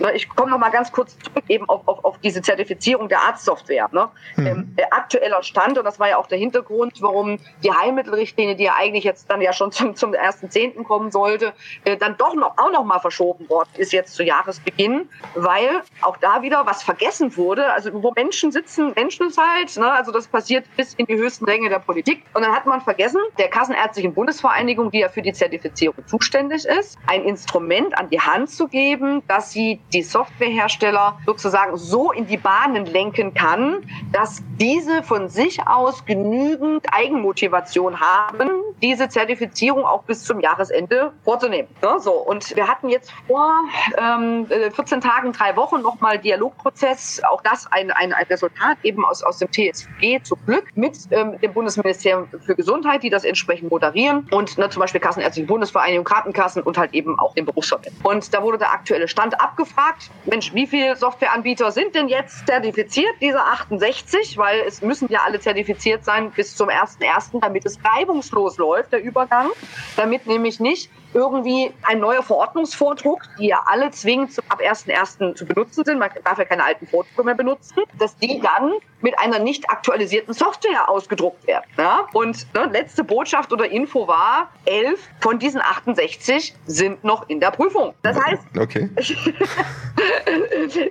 Ne, ich komme noch mal ganz kurz zurück eben auf, auf, auf diese Zertifizierung der Arztsoftware. Ne? Mhm. Ähm, der aktueller Stand, und das war ja auch der Hintergrund, warum die Heilmittelrichtlinie, die ja eigentlich jetzt dann ja schon zum, zum 1.10. kommen sollte, äh, dann doch noch, auch noch mal verschoben worden ist jetzt zu Jahresbeginn, weil auch da wieder was vergessen wurde. Also wo Menschen sitzen, Menschen ist halt, ne? also das passiert bis in die höchsten Ränge der Politik. Und dann hat man vergessen, der Kassenärztlichen Bundesvereinigung, die ja für die Zertifizierung zuständig ist, ein Instrument an die Hand zu geben, dass sie die Softwarehersteller sozusagen so in die Bahnen lenken kann, dass diese von sich aus genügend Eigenmotivation haben, diese Zertifizierung auch bis zum Jahresende vorzunehmen. So. Und wir hatten jetzt vor ähm, 14 äh, Tagen, drei Wochen nochmal Dialogprozess, auch das ein, ein, ein Resultat eben aus, aus dem TSG zum Glück mit ähm, dem Bundesministerium für Gesundheit, die das entsprechend moderieren und ne, zum Beispiel Kassenärztliche Bundesvereinigung, Krankenkassen und halt eben auch den Berufsverband. Und da wurde der aktuelle Stand abgefragt gefragt, Mensch, wie viele Softwareanbieter sind denn jetzt zertifiziert, diese 68? Weil es müssen ja alle zertifiziert sein bis zum 1.1., damit es reibungslos läuft, der Übergang. Damit nämlich nicht irgendwie ein neuer Verordnungsvordruck, die ja alle zwingend ab 1.1. zu benutzen sind, man darf ja keine alten Vordrucke mehr benutzen, dass die dann mit einer nicht aktualisierten Software ausgedruckt werden. Ja? Und ne, letzte Botschaft oder Info war, elf von diesen 68 sind noch in der Prüfung. Das heißt, okay.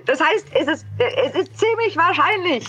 das heißt, es ist, es ist ziemlich wahrscheinlich,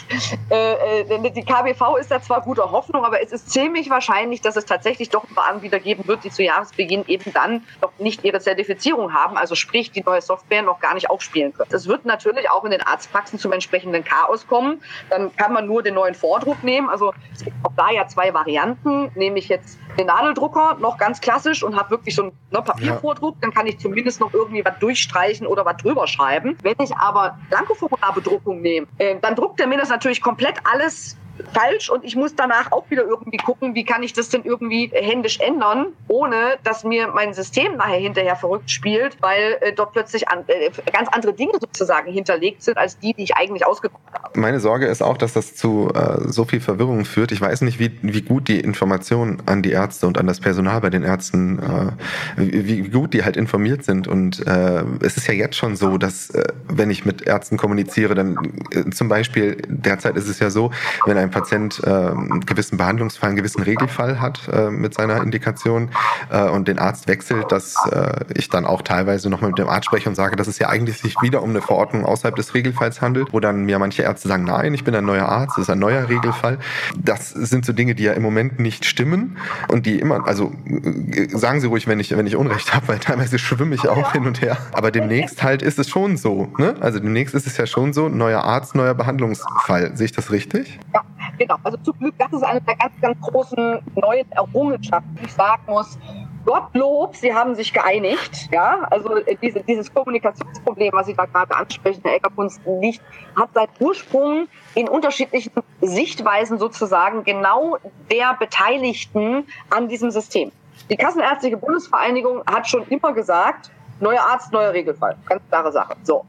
äh, äh die KBV ist da zwar guter Hoffnung, aber es ist ziemlich wahrscheinlich, dass es tatsächlich doch ein paar Anbieter geben wird, die zu Jahresbeginn eben da dann noch nicht ihre Zertifizierung haben, also sprich die neue Software noch gar nicht aufspielen können. Das wird natürlich auch in den Arztpraxen zum entsprechenden Chaos kommen. Dann kann man nur den neuen Vordruck nehmen. Also es gibt auch da ja zwei Varianten, nämlich jetzt den Nadeldrucker noch ganz klassisch und habe wirklich so einen ne, Papiervordruck, dann kann ich zumindest noch irgendwie was durchstreichen oder was drüber schreiben. Wenn ich aber Blankoformularbedruckung nehme, äh, dann druckt er mir das natürlich komplett alles falsch und ich muss danach auch wieder irgendwie gucken, wie kann ich das denn irgendwie händisch ändern, ohne dass mir mein System nachher hinterher verrückt spielt, weil äh, dort plötzlich an, äh, ganz andere Dinge sozusagen hinterlegt sind, als die, die ich eigentlich ausgedruckt habe. Meine Sorge ist auch, dass das zu äh, so viel Verwirrung führt. Ich weiß nicht, wie, wie gut die Informationen an die Ärzte und an das Personal bei den Ärzten, äh, wie, wie, gut die halt informiert sind. Und äh, es ist ja jetzt schon so, dass äh, wenn ich mit Ärzten kommuniziere, dann zum Beispiel derzeit ist es ja so, wenn ein Patient äh, einen gewissen Behandlungsfall, einen gewissen Regelfall hat äh, mit seiner Indikation äh, und den Arzt wechselt, dass äh, ich dann auch teilweise nochmal mit dem Arzt spreche und sage, dass es ja eigentlich sich wieder um eine Verordnung außerhalb des Regelfalls handelt, wo dann mir manche Ärzte sagen, nein, ich bin ein neuer Arzt, das ist ein neuer Regelfall. Das sind so Dinge, die ja im Moment nicht stimmen und die immer, also äh, sagen Sie ruhig, wenn ich, wenn ich Unrecht habe, weil teilweise schwimme ich auch hin und her. Aber demnächst halt ist es schon so. Ne? Also demnächst ist es ja schon so, neuer Arzt, neuer Behandlungsfall. Sehe ich das richtig? Ja, genau. Also zum Glück, das ist eine der ganz, ganz großen neuen Errungenschaften, die ich sagen muss. Gottlob, Sie haben sich geeinigt. Ja, also äh, diese, dieses Kommunikationsproblem, was Sie da gerade ansprechen, Herr Eckerkunst, liegt, hat seit Ursprung in unterschiedlichen Sichtweisen sozusagen genau der Beteiligten an diesem System. Die Kassenärztliche Bundesvereinigung hat schon immer gesagt, neuer Arzt, neuer Regelfall. Ganz klare Sache. So.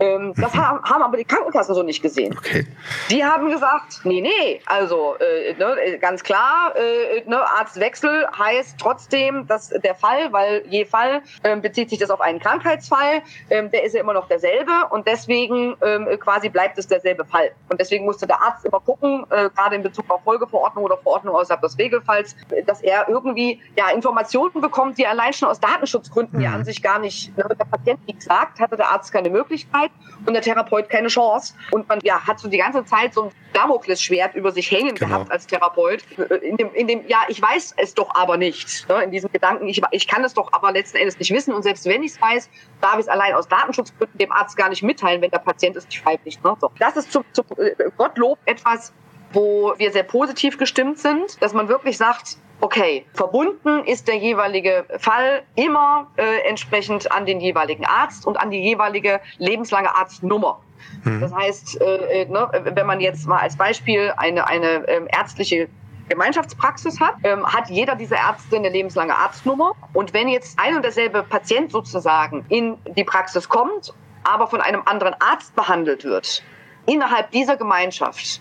Ähm, das mhm. haben, haben aber die Krankenkassen so nicht gesehen. Okay. Die haben gesagt, nee, nee, also äh, ne, ganz klar, äh, ne, Arztwechsel heißt trotzdem, dass der Fall, weil je Fall ähm, bezieht sich das auf einen Krankheitsfall, ähm, der ist ja immer noch derselbe und deswegen ähm, quasi bleibt es derselbe Fall. Und deswegen musste der Arzt immer gucken, äh, gerade in Bezug auf Folgeverordnung oder Verordnung außerhalb des Regelfalls, dass er irgendwie ja Informationen bekommt, die allein schon aus Datenschutzgründen mhm. ja an sich gar nicht, ne, der Patient nichts sagt, hatte der Arzt keine Möglichkeit. Zeit und der Therapeut keine Chance. Und man ja, hat so die ganze Zeit so ein Damoklesschwert über sich hängen genau. gehabt als Therapeut. In dem, in dem, ja, ich weiß es doch aber nicht. Ne? In diesem Gedanken, ich, ich kann es doch aber letzten Endes nicht wissen. Und selbst wenn ich es weiß, darf ich es allein aus Datenschutzgründen dem Arzt gar nicht mitteilen, wenn der Patient es nicht freiwillig. Ne? So. Das ist zu, zu äh, Gottlob etwas, wo wir sehr positiv gestimmt sind, dass man wirklich sagt, okay, verbunden ist der jeweilige Fall immer äh, entsprechend an den jeweiligen Arzt und an die jeweilige lebenslange Arztnummer. Mhm. Das heißt, äh, äh, ne, wenn man jetzt mal als Beispiel eine, eine ähm, ärztliche Gemeinschaftspraxis hat, ähm, hat jeder dieser Ärzte eine lebenslange Arztnummer. Und wenn jetzt ein und derselbe Patient sozusagen in die Praxis kommt, aber von einem anderen Arzt behandelt wird, innerhalb dieser Gemeinschaft,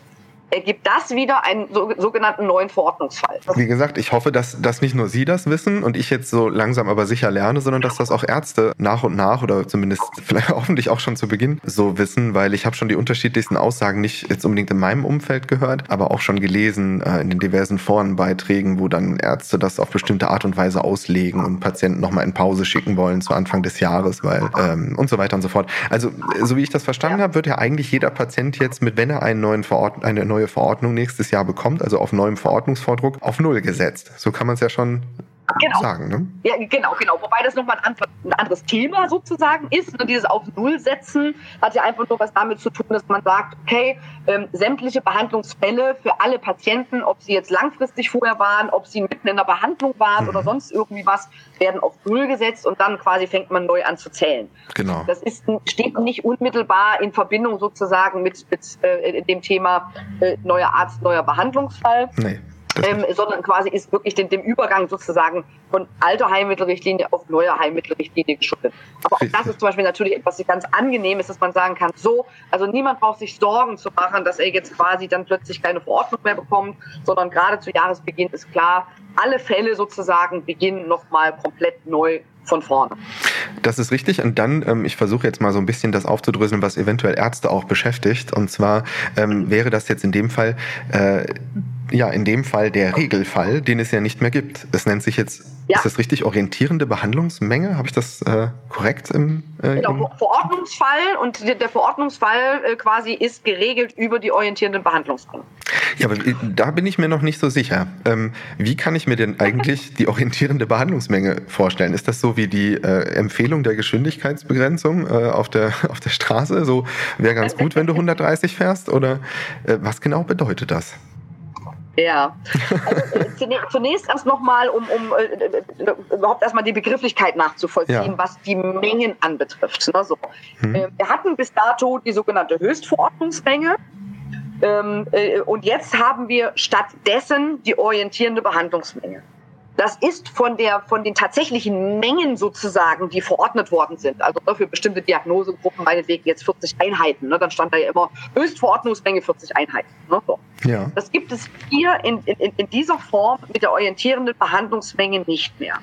ergibt das wieder einen sogenannten neuen Verordnungsfall. Wie gesagt, ich hoffe, dass, dass nicht nur Sie das wissen und ich jetzt so langsam aber sicher lerne, sondern dass das auch Ärzte nach und nach oder zumindest vielleicht hoffentlich auch schon zu Beginn so wissen, weil ich habe schon die unterschiedlichsten Aussagen nicht jetzt unbedingt in meinem Umfeld gehört, aber auch schon gelesen äh, in den diversen Forenbeiträgen, wo dann Ärzte das auf bestimmte Art und Weise auslegen und Patienten nochmal in Pause schicken wollen zu Anfang des Jahres, weil ähm, und so weiter und so fort. Also so wie ich das verstanden ja. habe, wird ja eigentlich jeder Patient jetzt mit, wenn er einen neuen Verord eine neue neue Verordnung nächstes Jahr bekommt, also auf neuem Verordnungsvordruck, auf Null gesetzt. So kann man es ja schon genau. sagen. Ne? Ja, genau, genau. Wobei das nochmal ein, ein anderes Thema sozusagen ist. Ne? Dieses auf Null setzen hat ja einfach nur was damit zu tun, dass man sagt, okay, ähm, sämtliche Behandlungsfälle für alle Patienten, ob sie jetzt langfristig vorher waren, ob sie mitten in der Behandlung waren mhm. oder sonst irgendwie was, werden auf Null gesetzt und dann quasi fängt man neu an zu zählen. Genau. Das ist, steht nicht unmittelbar in Verbindung sozusagen mit, mit äh, dem Thema äh, neuer Arzt, neuer Behandlungsfall. Nee ähm, sondern quasi ist wirklich dem, dem Übergang sozusagen von alter Heilmittelrichtlinie auf neue Heilmittelrichtlinie geschuldet. Aber auch das ist zum Beispiel natürlich etwas ganz angenehmes, dass man sagen kann, so, also niemand braucht sich Sorgen zu machen, dass er jetzt quasi dann plötzlich keine Verordnung mehr bekommt, sondern gerade zu Jahresbeginn ist klar, alle Fälle sozusagen beginnen nochmal komplett neu von vorne. Das ist richtig. Und dann, ähm, ich versuche jetzt mal so ein bisschen das aufzudröseln, was eventuell Ärzte auch beschäftigt. Und zwar ähm, wäre das jetzt in dem Fall äh, ja, in dem Fall der Regelfall, den es ja nicht mehr gibt. Es nennt sich jetzt, ja. ist das richtig, orientierende Behandlungsmenge? Habe ich das äh, korrekt im, äh, genau, im Verordnungsfall und der, Verordnungsfall äh, quasi ist geregelt über die orientierenden Behandlungsmengen. Ja, aber äh, da bin ich mir noch nicht so sicher. Ähm, wie kann ich mir denn eigentlich die orientierende Behandlungsmenge vorstellen? Ist das so wie die äh, Empfehlung der Geschwindigkeitsbegrenzung äh, auf, der, auf der Straße? So wäre ganz gut, wenn du 130 fährst? Oder was genau bedeutet das? Ja, also, äh, zunächst erst nochmal, um, um äh, äh, überhaupt erstmal die Begrifflichkeit nachzuvollziehen, ja. was die Mengen anbetrifft. Ne, so. Hm. Äh, wir hatten bis dato die sogenannte Höchstverordnungsmenge. Ähm, äh, und jetzt haben wir stattdessen die orientierende Behandlungsmenge. Das ist von der, von den tatsächlichen Mengen sozusagen, die verordnet worden sind. Also für bestimmte Diagnosegruppen meinetwegen jetzt 40 Einheiten. Ne? Dann stand da ja immer Höchstverordnungsmenge 40 Einheiten. Ne? So. Ja. Das gibt es hier in, in, in dieser Form mit der orientierenden Behandlungsmenge nicht mehr.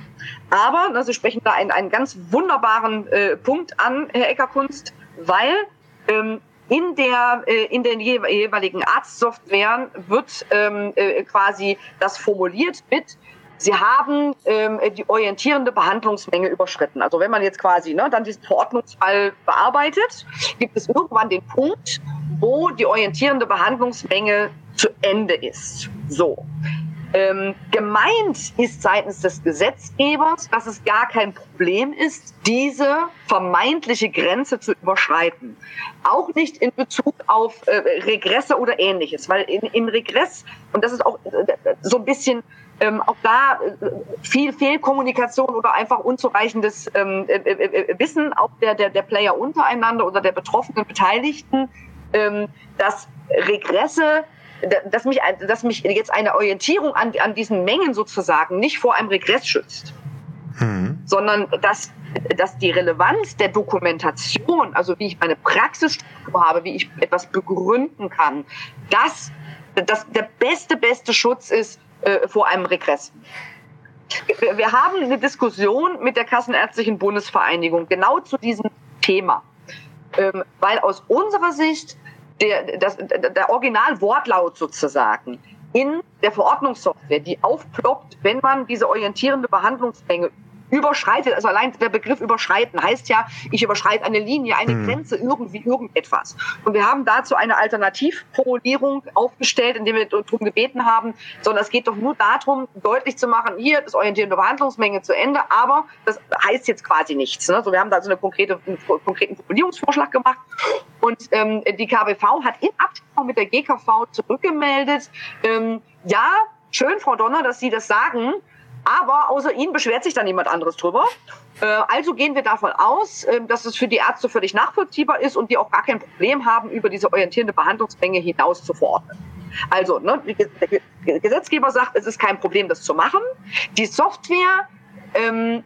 Aber ne, Sie sprechen da einen, einen ganz wunderbaren äh, Punkt an, Herr Eckerkunst, weil ähm, in der äh, in den jeweiligen Arztsoftwaren wird ähm, äh, quasi das formuliert mit Sie haben ähm, die orientierende Behandlungsmenge überschritten. Also wenn man jetzt quasi ne, dann diesen Verordnungsfall bearbeitet, gibt es irgendwann den Punkt, wo die orientierende Behandlungsmenge zu Ende ist. So. Ähm, gemeint ist seitens des Gesetzgebers, dass es gar kein Problem ist, diese vermeintliche Grenze zu überschreiten. Auch nicht in Bezug auf äh, Regresse oder ähnliches, weil in, in Regress, und das ist auch äh, so ein bisschen ähm, auch da äh, viel Fehlkommunikation oder einfach unzureichendes ähm, äh, äh, Wissen auch der, der, der Player untereinander oder der betroffenen Beteiligten, ähm, dass Regresse dass mich, dass mich jetzt eine Orientierung an, an diesen Mengen sozusagen nicht vor einem Regress schützt, mhm. sondern dass, dass die Relevanz der Dokumentation, also wie ich meine Praxisstruktur habe, wie ich etwas begründen kann, dass das der beste, beste Schutz ist äh, vor einem Regress. Wir, haben eine Diskussion mit der Kassenärztlichen Bundesvereinigung genau zu diesem Thema, ähm, weil aus unserer Sicht der, das, der Originalwortlaut sozusagen in der Verordnungssoftware, die aufploppt, wenn man diese orientierende Behandlungsmenge überschreitet, also allein der Begriff überschreiten heißt ja, ich überschreite eine Linie, eine hm. Grenze, irgendwie irgendetwas. Und wir haben dazu eine Alternativformulierung aufgestellt, indem wir darum gebeten haben, sondern es geht doch nur darum, deutlich zu machen, hier ist orientierende Behandlungsmenge zu Ende, aber das heißt jetzt quasi nichts. Ne? So, wir haben da so eine konkrete, einen konkreten Formulierungsvorschlag gemacht und ähm, die KBV hat in Abstimmung mit der GKV zurückgemeldet, ähm, ja, schön, Frau Donner, dass Sie das sagen, aber außer Ihnen beschwert sich da niemand anderes drüber. Äh, also gehen wir davon aus, äh, dass es für die Ärzte völlig nachvollziehbar ist und die auch gar kein Problem haben, über diese orientierende Behandlungsmenge hinaus zu verordnen. Also, ne, der Gesetzgeber sagt, es ist kein Problem, das zu machen. Die Software ähm,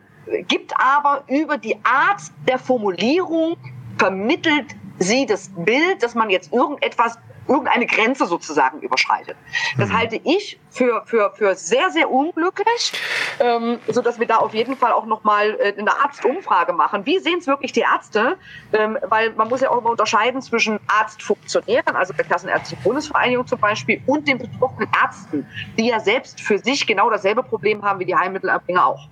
gibt aber über die Art der Formulierung vermittelt sie das Bild, dass man jetzt irgendetwas irgendeine Grenze sozusagen überschreitet. Das mhm. halte ich für, für, für sehr, sehr unglücklich, ähm, so dass wir da auf jeden Fall auch nochmal äh, eine Arztumfrage machen. Wie sehen es wirklich die Ärzte? Ähm, weil man muss ja auch immer unterscheiden zwischen Arztfunktionären, also der Kassenärztlichen Bundesvereinigung zum Beispiel, und den betroffenen Ärzten, die ja selbst für sich genau dasselbe Problem haben wie die Heilmittelerbringer auch.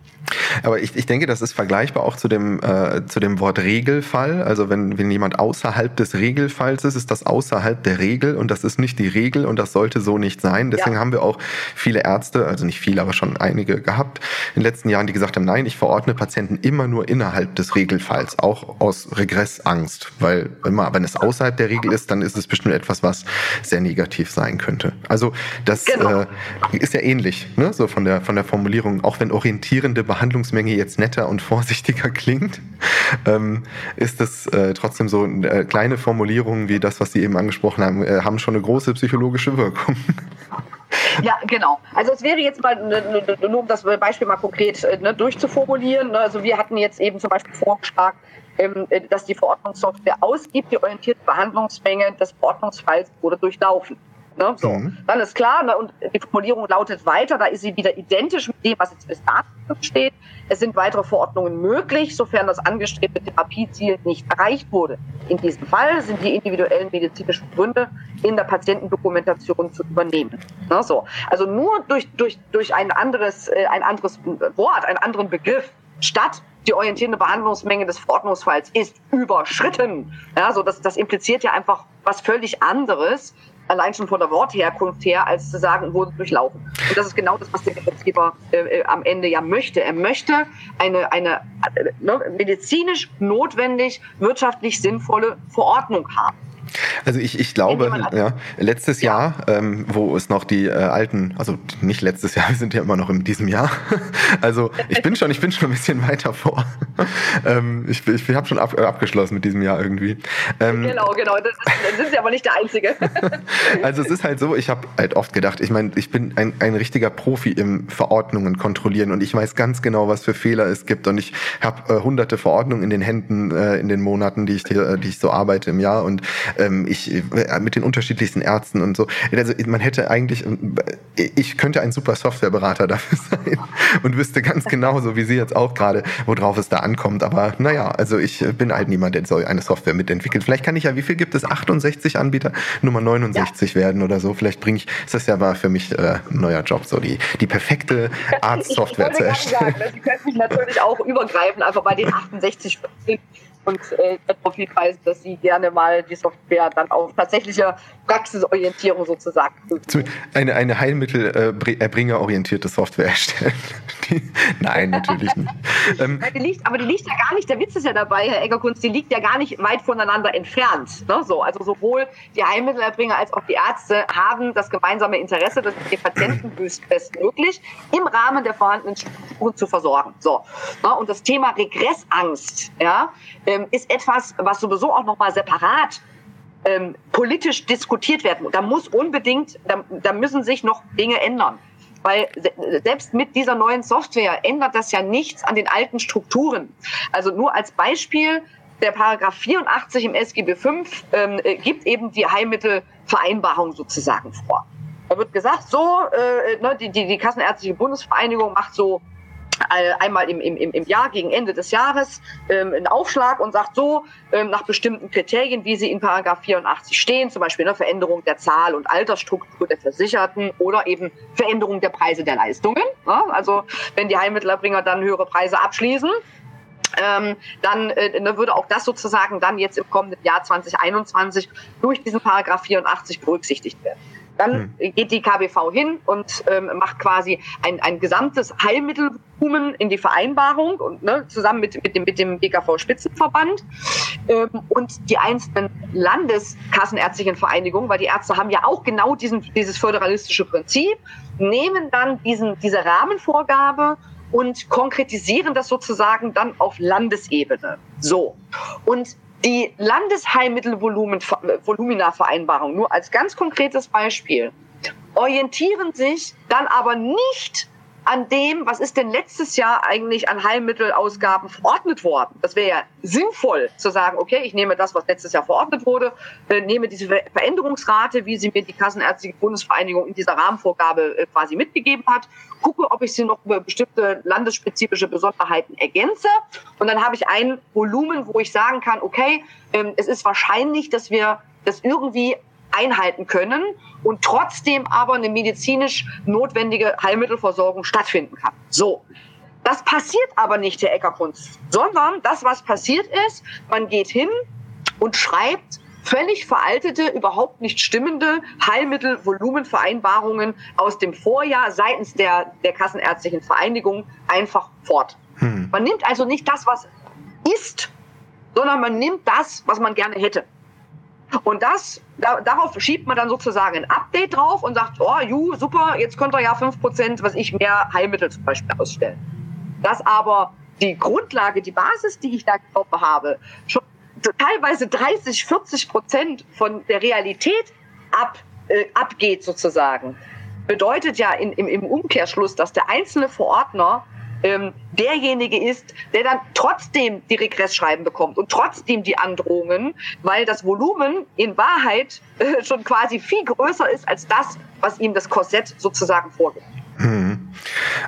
Aber ich, ich denke, das ist vergleichbar auch zu dem, äh, zu dem Wort Regelfall. Also wenn, wenn jemand außerhalb des Regelfalls ist, ist das außerhalb der Regel und das ist nicht die Regel und das sollte so nicht sein. Deswegen ja. haben wir auch viele Ärzte, also nicht viele, aber schon einige gehabt in den letzten Jahren, die gesagt haben, nein, ich verordne Patienten immer nur innerhalb des Regelfalls, auch aus Regressangst. Weil immer, wenn es außerhalb der Regel ist, dann ist es bestimmt etwas, was sehr negativ sein könnte. Also das genau. äh, ist ja ähnlich, ne? so von der, von der Formulierung, auch wenn orientierende Behandlungsmenge jetzt netter und vorsichtiger klingt, ähm, ist das äh, trotzdem so äh, kleine Formulierungen wie das, was Sie eben angesprochen haben, äh, haben schon eine große psychologische Wirkung. Ja, genau. Also es wäre jetzt mal, nur um das Beispiel mal konkret äh, ne, durchzuformulieren. Ne, also wir hatten jetzt eben zum Beispiel vorgeschlagen, ähm, äh, dass die Verordnungssoftware ausgibt, die orientierte Behandlungsmenge des Verordnungsfalls wurde durchlaufen. Ne? So. Mhm. Dann ist klar, ne? und die Formulierung lautet weiter, da ist sie wieder identisch mit dem, was jetzt bis dato steht. Es sind weitere Verordnungen möglich, sofern das angestrebte Therapieziel nicht erreicht wurde. In diesem Fall sind die individuellen medizinischen Gründe in der Patientendokumentation zu übernehmen. Ne? So. Also nur durch, durch, durch ein, anderes, äh, ein anderes Wort, einen anderen Begriff, statt die orientierende Behandlungsmenge des Verordnungsfalls ist überschritten. Ja, so das, das impliziert ja einfach was völlig anderes, allein schon von der Wortherkunft her, als zu sagen, wurde durchlaufen. Und das ist genau das, was der Gesetzgeber äh, äh, am Ende ja möchte. Er möchte eine, eine äh, ne, medizinisch notwendig, wirtschaftlich sinnvolle Verordnung haben. Also ich, ich glaube, ja, letztes ja. Jahr, ähm, wo es noch die äh, alten, also nicht letztes Jahr, wir sind ja immer noch in diesem Jahr. Also ich bin schon, ich bin schon ein bisschen weiter vor. ähm, ich ich habe schon ab, äh, abgeschlossen mit diesem Jahr irgendwie. Ähm, genau, genau. Das, das sind Sie aber nicht der Einzige. also es ist halt so, ich habe halt oft gedacht, ich meine, ich bin ein, ein richtiger Profi im Verordnungen kontrollieren und ich weiß ganz genau, was für Fehler es gibt und ich habe äh, hunderte Verordnungen in den Händen äh, in den Monaten, die ich, äh, die ich so arbeite im Jahr und ähm, ich äh, mit den unterschiedlichsten Ärzten und so. Also man hätte eigentlich, äh, ich könnte ein super Softwareberater dafür sein und wüsste ganz genau, so wie Sie jetzt auch gerade, worauf es da ankommt. Aber naja, also ich bin halt niemand, der so eine Software mitentwickelt. Vielleicht kann ich ja, wie viel gibt es? 68 Anbieter, Nummer 69 ja. werden oder so. Vielleicht bringe ich, ist das ja aber für mich äh, ein neuer Job, so die, die perfekte Arztsoftware zu erstellen. Sagen, Sie können mich natürlich auch übergreifen, einfach bei den 68 und äh, darauf hinweisen, dass sie gerne mal die Software dann auf tatsächliche Praxisorientierung sozusagen. Eine, eine Heilmittelerbringer-orientierte Software erstellen. Nein, natürlich nicht. ähm, die liegt, aber die liegt ja gar nicht, der Witz ist ja dabei, Herr Eggerkunst, die liegt ja gar nicht weit voneinander entfernt. Ne? So, also sowohl die Heilmittelerbringer als auch die Ärzte haben das gemeinsame Interesse, dass die Patienten bestmöglich im Rahmen der vorhandenen Strukturen zu versorgen. So. Ne? Und das Thema Regressangst, ja, ähm, ist etwas, was sowieso auch nochmal separat ähm, politisch diskutiert werden. Da muss unbedingt, da, da müssen sich noch Dinge ändern. Weil selbst mit dieser neuen Software ändert das ja nichts an den alten Strukturen. Also nur als Beispiel, der Paragraph 84 im SGB V ähm, äh, gibt eben die Heilmittelvereinbarung sozusagen vor. Da wird gesagt, so, äh, ne, die, die, die Kassenärztliche Bundesvereinigung macht so einmal im, im, im Jahr, gegen Ende des Jahres, ähm, einen Aufschlag und sagt so, ähm, nach bestimmten Kriterien, wie sie in Paragraph 84 stehen, zum Beispiel eine Veränderung der Zahl und Altersstruktur der Versicherten oder eben Veränderung der Preise der Leistungen. Ja, also wenn die Heilmittelerbringer dann höhere Preise abschließen, ähm, dann äh, ne, würde auch das sozusagen dann jetzt im kommenden Jahr 2021 durch diesen Paragraph 84 berücksichtigt werden. Dann hm. geht die KBV hin und ähm, macht quasi ein, ein gesamtes Heilmittelvolumen in die Vereinbarung und ne, zusammen mit, mit dem, mit dem BKV-Spitzenverband ähm, und die einzelnen Landeskassenärztlichen Vereinigungen, weil die Ärzte haben ja auch genau diesen, dieses föderalistische Prinzip, nehmen dann diesen, diese Rahmenvorgabe und konkretisieren das sozusagen dann auf Landesebene. So. Und die Landesheilmittelvolumina-Vereinbarung, nur als ganz konkretes Beispiel, orientieren sich dann aber nicht an dem, was ist denn letztes Jahr eigentlich an Heilmittelausgaben verordnet worden. Das wäre ja sinnvoll zu sagen, okay, ich nehme das, was letztes Jahr verordnet wurde, äh, nehme diese Veränderungsrate, wie sie mir die Kassenärztliche Bundesvereinigung in dieser Rahmenvorgabe äh, quasi mitgegeben hat, gucke, ob ich sie noch über bestimmte landesspezifische Besonderheiten ergänze. Und dann habe ich ein Volumen, wo ich sagen kann, okay, ähm, es ist wahrscheinlich, dass wir das irgendwie einhalten können und trotzdem aber eine medizinisch notwendige Heilmittelversorgung stattfinden kann. So. Das passiert aber nicht, Herr Eckerkunst, sondern das, was passiert ist, man geht hin und schreibt völlig veraltete, überhaupt nicht stimmende Heilmittelvolumenvereinbarungen aus dem Vorjahr seitens der, der Kassenärztlichen Vereinigung einfach fort. Hm. Man nimmt also nicht das, was ist, sondern man nimmt das, was man gerne hätte. Und das, da, darauf schiebt man dann sozusagen ein Update drauf und sagt, oh, ju, super, jetzt könnt ihr ja fünf Prozent, was ich, mehr Heilmittel zum Beispiel ausstellen. Dass aber die Grundlage, die Basis, die ich da drauf habe, schon teilweise 30, 40 Prozent von der Realität ab, äh, abgeht sozusagen, bedeutet ja in, im, im Umkehrschluss, dass der einzelne Verordner ähm, derjenige ist, der dann trotzdem die Regressschreiben bekommt und trotzdem die Androhungen, weil das Volumen in Wahrheit äh, schon quasi viel größer ist als das, was ihm das Korsett sozusagen vorgibt. Mhm.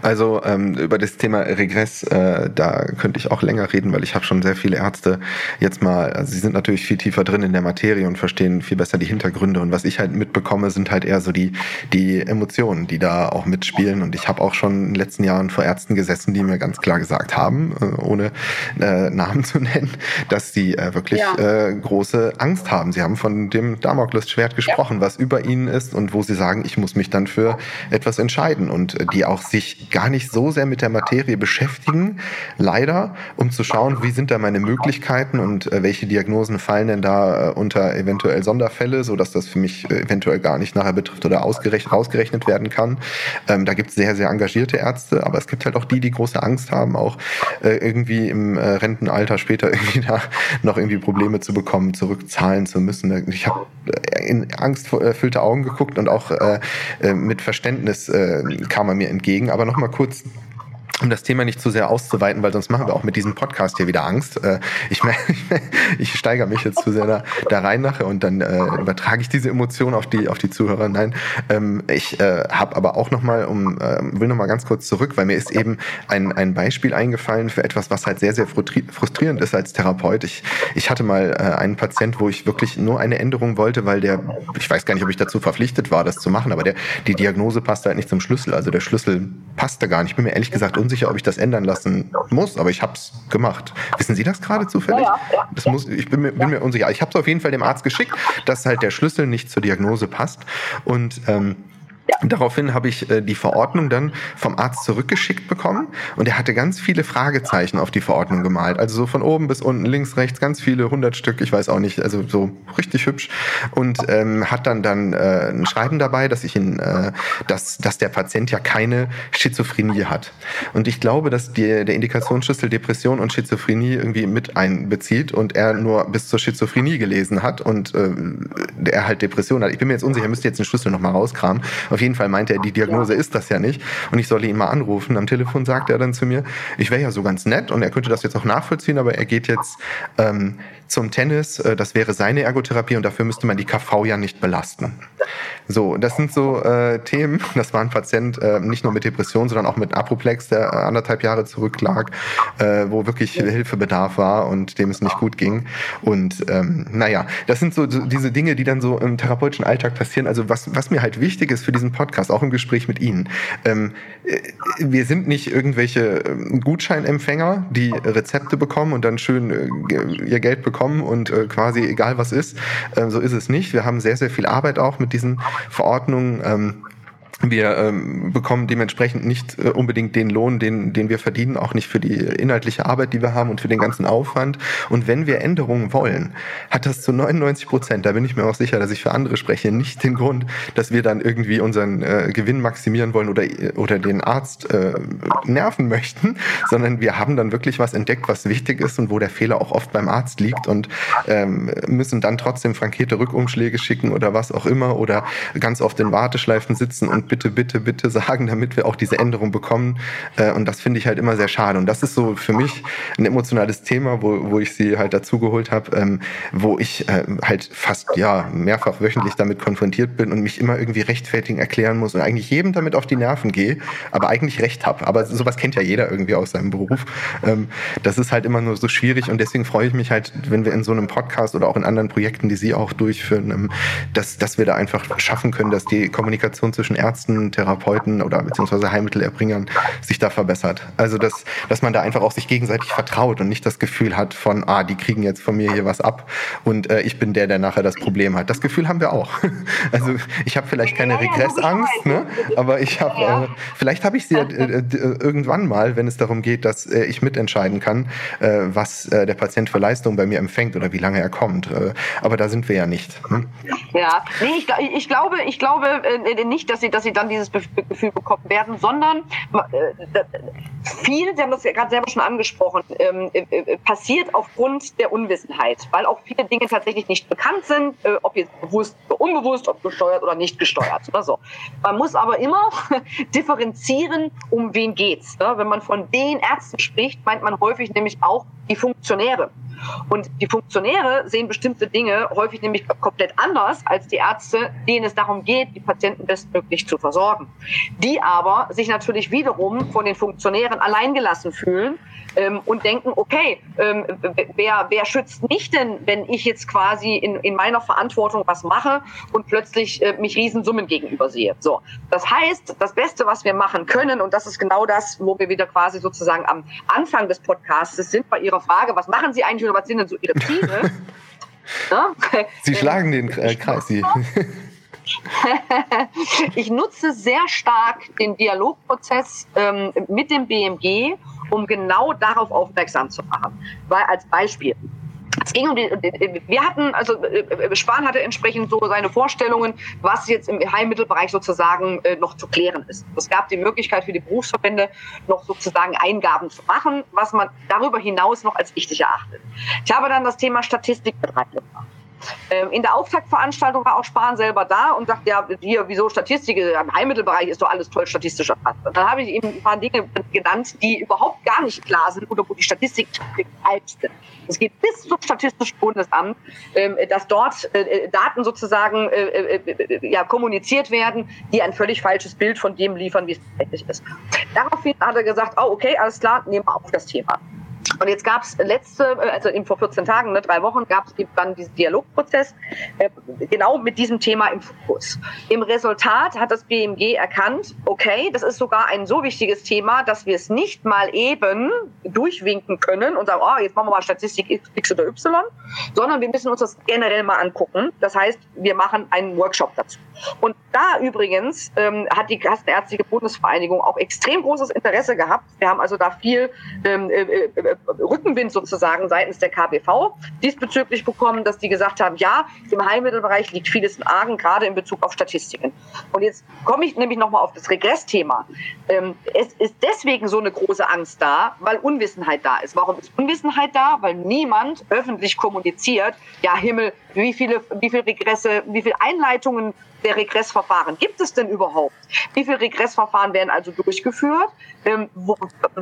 Also ähm, über das Thema Regress, äh, da könnte ich auch länger reden, weil ich habe schon sehr viele Ärzte jetzt mal, also sie sind natürlich viel tiefer drin in der Materie und verstehen viel besser die Hintergründe. Und was ich halt mitbekomme, sind halt eher so die, die Emotionen, die da auch mitspielen. Und ich habe auch schon in den letzten Jahren vor Ärzten gesessen, die mir ganz klar gesagt haben, äh, ohne äh, Namen zu nennen, dass sie äh, wirklich ja. äh, große Angst haben. Sie haben von dem Damoklesschwert gesprochen, ja. was über ihnen ist und wo sie sagen, ich muss mich dann für etwas entscheiden. Und äh, die auch sich gar nicht so sehr mit der Materie beschäftigen, leider, um zu schauen, wie sind da meine Möglichkeiten und äh, welche Diagnosen fallen denn da äh, unter eventuell Sonderfälle, so dass das für mich äh, eventuell gar nicht nachher betrifft oder ausgerechnet, ausgerechnet werden kann. Ähm, da gibt es sehr, sehr engagierte Ärzte, aber es gibt halt auch die, die große Angst haben, auch äh, irgendwie im äh, Rentenalter später irgendwie da noch irgendwie Probleme zu bekommen, zurückzahlen zu müssen. Ich habe äh, in angsterfüllte Augen geguckt und auch mit Verständnis kam er mir entgegen. Aber nochmal kurz um das Thema nicht zu sehr auszuweiten, weil sonst machen wir auch mit diesem Podcast hier wieder Angst. Äh, ich, ich steigere mich jetzt zu sehr da, da rein nachher und dann äh, übertrage ich diese Emotion auf die, auf die Zuhörer. Nein, ähm, ich äh, habe aber auch nochmal, um, äh, will nochmal ganz kurz zurück, weil mir ist eben ein, ein Beispiel eingefallen für etwas, was halt sehr, sehr frustrierend ist als Therapeut. Ich, ich hatte mal äh, einen Patient, wo ich wirklich nur eine Änderung wollte, weil der, ich weiß gar nicht, ob ich dazu verpflichtet war, das zu machen, aber der, die Diagnose passte halt nicht zum Schlüssel. Also der Schlüssel passte gar nicht. Ich bin mir ehrlich gesagt unsicher, ob ich das ändern lassen muss, aber ich habe es gemacht. Wissen Sie das gerade zufällig? Ja, ja. Das muss, ich bin mir, bin mir unsicher. Ich habe es auf jeden Fall dem Arzt geschickt, dass halt der Schlüssel nicht zur Diagnose passt. Und ähm, Daraufhin habe ich äh, die Verordnung dann vom Arzt zurückgeschickt bekommen und er hatte ganz viele Fragezeichen auf die Verordnung gemalt. Also so von oben bis unten, links, rechts, ganz viele, hundert Stück, ich weiß auch nicht, also so richtig hübsch. Und ähm, hat dann dann äh, ein Schreiben dabei, dass ich ihn, äh, dass, dass der Patient ja keine Schizophrenie hat. Und ich glaube, dass die, der Indikationsschlüssel Depression und Schizophrenie irgendwie mit einbezieht und er nur bis zur Schizophrenie gelesen hat und äh, er halt Depression hat. Ich bin mir jetzt unsicher, müsste jetzt den Schlüssel nochmal rauskramen. Auf jeden Fall meinte er, die Diagnose ist das ja nicht. Und ich solle ihn mal anrufen. Am Telefon sagt er dann zu mir, ich wäre ja so ganz nett und er könnte das jetzt auch nachvollziehen, aber er geht jetzt ähm, zum Tennis. Äh, das wäre seine Ergotherapie und dafür müsste man die KV ja nicht belasten. So, das sind so äh, Themen. Das war ein Patient äh, nicht nur mit Depression, sondern auch mit Apoplex, der äh, anderthalb Jahre zurücklag, äh, wo wirklich Hilfebedarf war und dem es nicht gut ging. Und ähm, naja, das sind so, diese Dinge, die dann so im therapeutischen Alltag passieren. Also was, was mir halt wichtig ist für diesen Podcast, auch im Gespräch mit Ihnen. Ähm, äh, wir sind nicht irgendwelche ähm, Gutscheinempfänger, die Rezepte bekommen und dann schön ihr Geld bekommen und äh, quasi egal was ist. Äh, so ist es nicht. Wir haben sehr, sehr viel Arbeit auch mit diesen Verordnungen. Ähm, wir ähm, bekommen dementsprechend nicht äh, unbedingt den Lohn, den, den wir verdienen, auch nicht für die inhaltliche Arbeit, die wir haben und für den ganzen Aufwand. Und wenn wir Änderungen wollen, hat das zu 99 Prozent, da bin ich mir auch sicher, dass ich für andere spreche, nicht den Grund, dass wir dann irgendwie unseren äh, Gewinn maximieren wollen oder, oder den Arzt äh, nerven möchten, sondern wir haben dann wirklich was entdeckt, was wichtig ist und wo der Fehler auch oft beim Arzt liegt und ähm, müssen dann trotzdem frankierte Rückumschläge schicken oder was auch immer oder ganz oft in Warteschleifen sitzen und bitte, bitte, bitte sagen, damit wir auch diese Änderung bekommen. Äh, und das finde ich halt immer sehr schade. Und das ist so für mich ein emotionales Thema, wo, wo ich sie halt dazugeholt habe, ähm, wo ich äh, halt fast ja mehrfach wöchentlich damit konfrontiert bin und mich immer irgendwie rechtfertigen erklären muss und eigentlich jedem damit auf die Nerven gehe, aber eigentlich recht habe. Aber sowas kennt ja jeder irgendwie aus seinem Beruf. Ähm, das ist halt immer nur so schwierig und deswegen freue ich mich halt, wenn wir in so einem Podcast oder auch in anderen Projekten, die Sie auch durchführen, ähm, dass, dass wir da einfach schaffen können, dass die Kommunikation zwischen Ärzten Ärzten, Therapeuten oder beziehungsweise Heilmittelerbringern sich da verbessert. Also dass, dass man da einfach auch sich gegenseitig vertraut und nicht das Gefühl hat von, ah, die kriegen jetzt von mir hier was ab und äh, ich bin der, der nachher das Problem hat. Das Gefühl haben wir auch. Also ich habe vielleicht keine Regressangst, ne? aber ich habe, äh, vielleicht habe ich sie äh, äh, irgendwann mal, wenn es darum geht, dass äh, ich mitentscheiden kann, äh, was der Patient für Leistung bei mir empfängt oder wie lange er kommt. Aber da sind wir ja nicht. Hm? Ja, nee, ich, ich glaube, ich glaube nicht, dass sie, dass sie dann dieses Gefühl bekommen werden, sondern äh, viel, Sie haben das ja gerade selber schon angesprochen, ähm, äh, äh, passiert aufgrund der Unwissenheit, weil auch viele Dinge tatsächlich nicht bekannt sind, ob jetzt bewusst oder unbewusst, ob gesteuert oder nicht gesteuert oder so. Man muss aber immer differenzieren, um wen geht's. Ne? Wenn man von den Ärzten spricht, meint man häufig nämlich auch die Funktionäre. Und die Funktionäre sehen bestimmte Dinge häufig nämlich komplett anders als die Ärzte, denen es darum geht, die Patienten bestmöglich zu versorgen. Die aber sich natürlich wiederum von den Funktionären alleingelassen fühlen ähm, und denken, okay, ähm, wer, wer schützt mich denn, wenn ich jetzt quasi in, in meiner Verantwortung was mache und plötzlich äh, mich Riesensummen gegenüber sehe. So, das heißt, das Beste, was wir machen können, und das ist genau das, wo wir wieder quasi sozusagen am Anfang des Podcasts sind, bei Ihrer Frage, was machen Sie eigentlich oder was sind denn so Ihre Ziele? ja? Sie schlagen den äh, Kreis. Ich nutze sehr stark den Dialogprozess ähm, mit dem BMG, um genau darauf aufmerksam zu machen. Weil als Beispiel, es ging um die, wir hatten, also äh, Spahn hatte entsprechend so seine Vorstellungen, was jetzt im Heilmittelbereich sozusagen äh, noch zu klären ist. Es gab die Möglichkeit für die Berufsverbände noch sozusagen Eingaben zu machen, was man darüber hinaus noch als wichtig erachtet. Ich habe dann das Thema Statistik mit reingebracht. Ähm, in der Auftaktveranstaltung war auch Spahn selber da und sagt, ja, hier, wieso Statistik, im Heilmittelbereich ist doch alles toll statistisch erfasst. Und dann habe ich ihm ein paar Dinge genannt, die überhaupt gar nicht klar sind oder wo die Statistik falsch sind. Es geht bis zum Statistischen Bundesamt, ähm, dass dort äh, Daten sozusagen äh, äh, ja, kommuniziert werden, die ein völlig falsches Bild von dem liefern, wie es tatsächlich ist. Daraufhin hat er gesagt, oh, okay, alles klar, nehmen wir auf das Thema. Und jetzt gab es letzte, also in, vor 14 Tagen, ne, drei Wochen, gab es dann diesen Dialogprozess äh, genau mit diesem Thema im Fokus. Im Resultat hat das BMG erkannt, okay, das ist sogar ein so wichtiges Thema, dass wir es nicht mal eben durchwinken können und sagen, oh, jetzt machen wir mal Statistik X oder Y, sondern wir müssen uns das generell mal angucken. Das heißt, wir machen einen Workshop dazu. Und da übrigens ähm, hat die Kassenärztliche Bundesvereinigung auch extrem großes Interesse gehabt. Wir haben also da viel ähm, äh, äh Rückenwind sozusagen seitens der KBV diesbezüglich bekommen, dass die gesagt haben, ja, im Heilmittelbereich liegt vieles in Argen, gerade in Bezug auf Statistiken. Und jetzt komme ich nämlich nochmal auf das Regressthema. Ähm, es ist deswegen so eine große Angst da, weil Unwissenheit da ist. Warum ist Unwissenheit da? Weil niemand öffentlich kommuniziert, ja Himmel, wie viele, wie viele Regresse, wie viele Einleitungen der Regressverfahren gibt es denn überhaupt? Wie viele Regressverfahren werden also durchgeführt? Ähm, wo,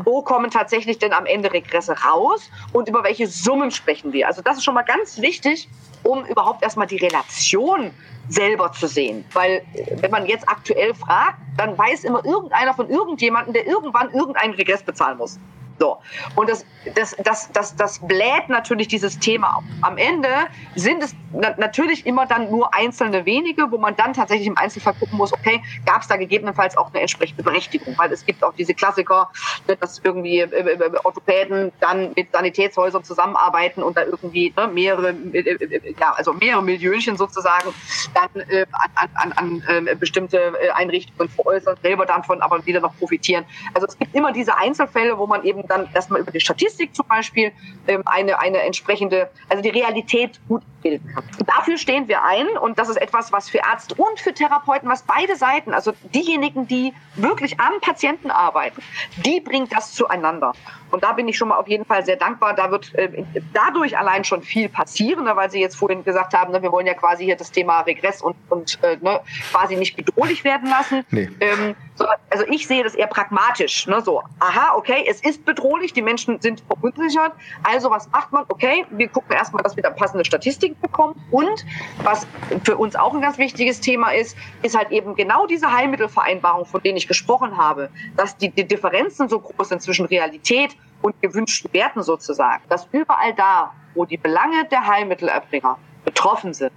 wo kommen tatsächlich denn am Ende Regresse raus? Und über welche Summen sprechen wir? Also das ist schon mal ganz wichtig, um überhaupt erstmal die Relation selber zu sehen. Weil äh, wenn man jetzt aktuell fragt, dann weiß immer irgendeiner von irgendjemandem, der irgendwann irgendeinen Regress bezahlen muss. So. Und das, das, das, das, das bläht natürlich dieses Thema auf. Am Ende sind es na natürlich immer dann nur einzelne wenige, wo man dann tatsächlich im Einzelfall gucken muss, okay, gab es da gegebenenfalls auch eine entsprechende Berechtigung? Weil es gibt auch diese Klassiker, ne, dass irgendwie äh, äh, äh, Orthopäden dann mit Sanitätshäusern zusammenarbeiten und da irgendwie ne, mehrere, äh, ja, also mehrere Millionchen sozusagen dann äh, an, an, an äh, bestimmte Einrichtungen veräußern, selber dann von aber wieder noch profitieren. Also es gibt immer diese Einzelfälle, wo man eben dann erstmal über die Statistik zum Beispiel ähm, eine, eine entsprechende, also die Realität gut bilden kann. Dafür stehen wir ein und das ist etwas, was für Ärzte und für Therapeuten, was beide Seiten, also diejenigen, die wirklich am Patienten arbeiten, die bringt das zueinander. Und da bin ich schon mal auf jeden Fall sehr dankbar. Da wird äh, dadurch allein schon viel passieren, ne, weil Sie jetzt vorhin gesagt haben, ne, wir wollen ja quasi hier das Thema Regress und, und äh, ne, quasi nicht bedrohlich werden lassen. Nee. Ähm, so, also ich sehe das eher pragmatisch. Ne, so, aha, okay, es ist bedrohlich, die Menschen sind verunsichert. Also was macht man? Okay, wir gucken erstmal, dass wir da passende Statistiken bekommen. Und was für uns auch ein ganz wichtiges Thema ist, ist halt eben genau diese Heilmittelvereinbarung, von denen ich gesprochen habe, dass die, die Differenzen so groß sind zwischen Realität und gewünschten Werten sozusagen, dass überall da, wo die Belange der Heilmittelerbringer betroffen sind,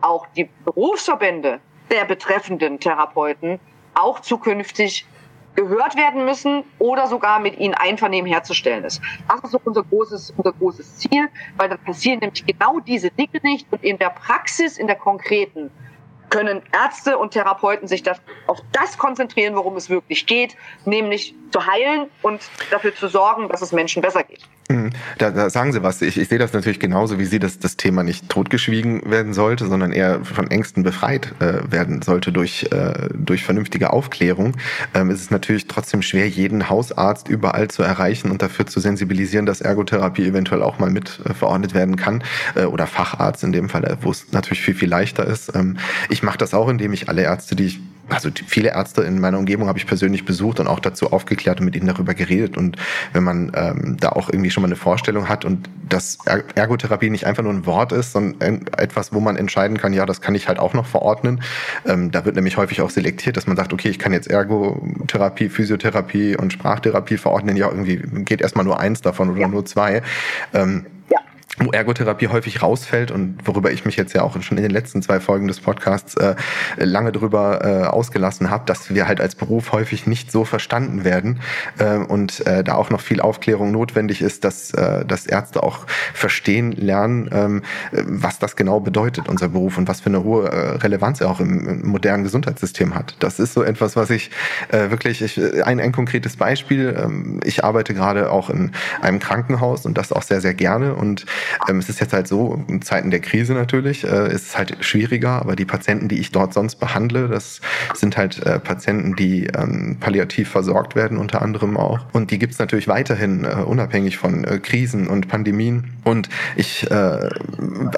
auch die Berufsverbände der betreffenden Therapeuten auch zukünftig gehört werden müssen oder sogar mit ihnen Einvernehmen herzustellen ist. Das ist so unser großes, unser großes Ziel, weil dann passieren nämlich genau diese Dinge nicht und in der Praxis, in der konkreten können Ärzte und Therapeuten sich das, auf das konzentrieren, worum es wirklich geht, nämlich zu heilen und dafür zu sorgen, dass es Menschen besser geht. Mhm. Da, da sagen Sie was. Ich, ich sehe das natürlich genauso wie Sie, dass das Thema nicht totgeschwiegen werden sollte, sondern eher von Ängsten befreit äh, werden sollte durch, äh, durch vernünftige Aufklärung. Ähm, es ist natürlich trotzdem schwer, jeden Hausarzt überall zu erreichen und dafür zu sensibilisieren, dass Ergotherapie eventuell auch mal mit äh, verordnet werden kann äh, oder Facharzt in dem Fall, wo es natürlich viel, viel leichter ist. Ähm, ich mache das auch, indem ich alle Ärzte, die ich also viele Ärzte in meiner Umgebung habe ich persönlich besucht und auch dazu aufgeklärt und mit ihnen darüber geredet. Und wenn man ähm, da auch irgendwie schon mal eine Vorstellung hat und dass Ergotherapie nicht einfach nur ein Wort ist, sondern etwas, wo man entscheiden kann, ja, das kann ich halt auch noch verordnen. Ähm, da wird nämlich häufig auch selektiert, dass man sagt, okay, ich kann jetzt Ergotherapie, Physiotherapie und Sprachtherapie verordnen. Ja, irgendwie geht erstmal nur eins davon oder ja. nur zwei. Ähm, wo Ergotherapie häufig rausfällt und worüber ich mich jetzt ja auch schon in den letzten zwei Folgen des Podcasts äh, lange drüber äh, ausgelassen habe, dass wir halt als Beruf häufig nicht so verstanden werden äh, und äh, da auch noch viel Aufklärung notwendig ist, dass, äh, dass Ärzte auch verstehen lernen, ähm, was das genau bedeutet, unser Beruf und was für eine hohe äh, Relevanz er auch im, im modernen Gesundheitssystem hat. Das ist so etwas, was ich äh, wirklich, ich, ein, ein konkretes Beispiel, ähm, ich arbeite gerade auch in einem Krankenhaus und das auch sehr, sehr gerne und ähm, es ist jetzt halt so, in Zeiten der Krise natürlich, äh, ist es halt schwieriger, aber die Patienten, die ich dort sonst behandle, das sind halt äh, Patienten, die ähm, palliativ versorgt werden, unter anderem auch. Und die gibt es natürlich weiterhin, äh, unabhängig von äh, Krisen und Pandemien. Und ich äh,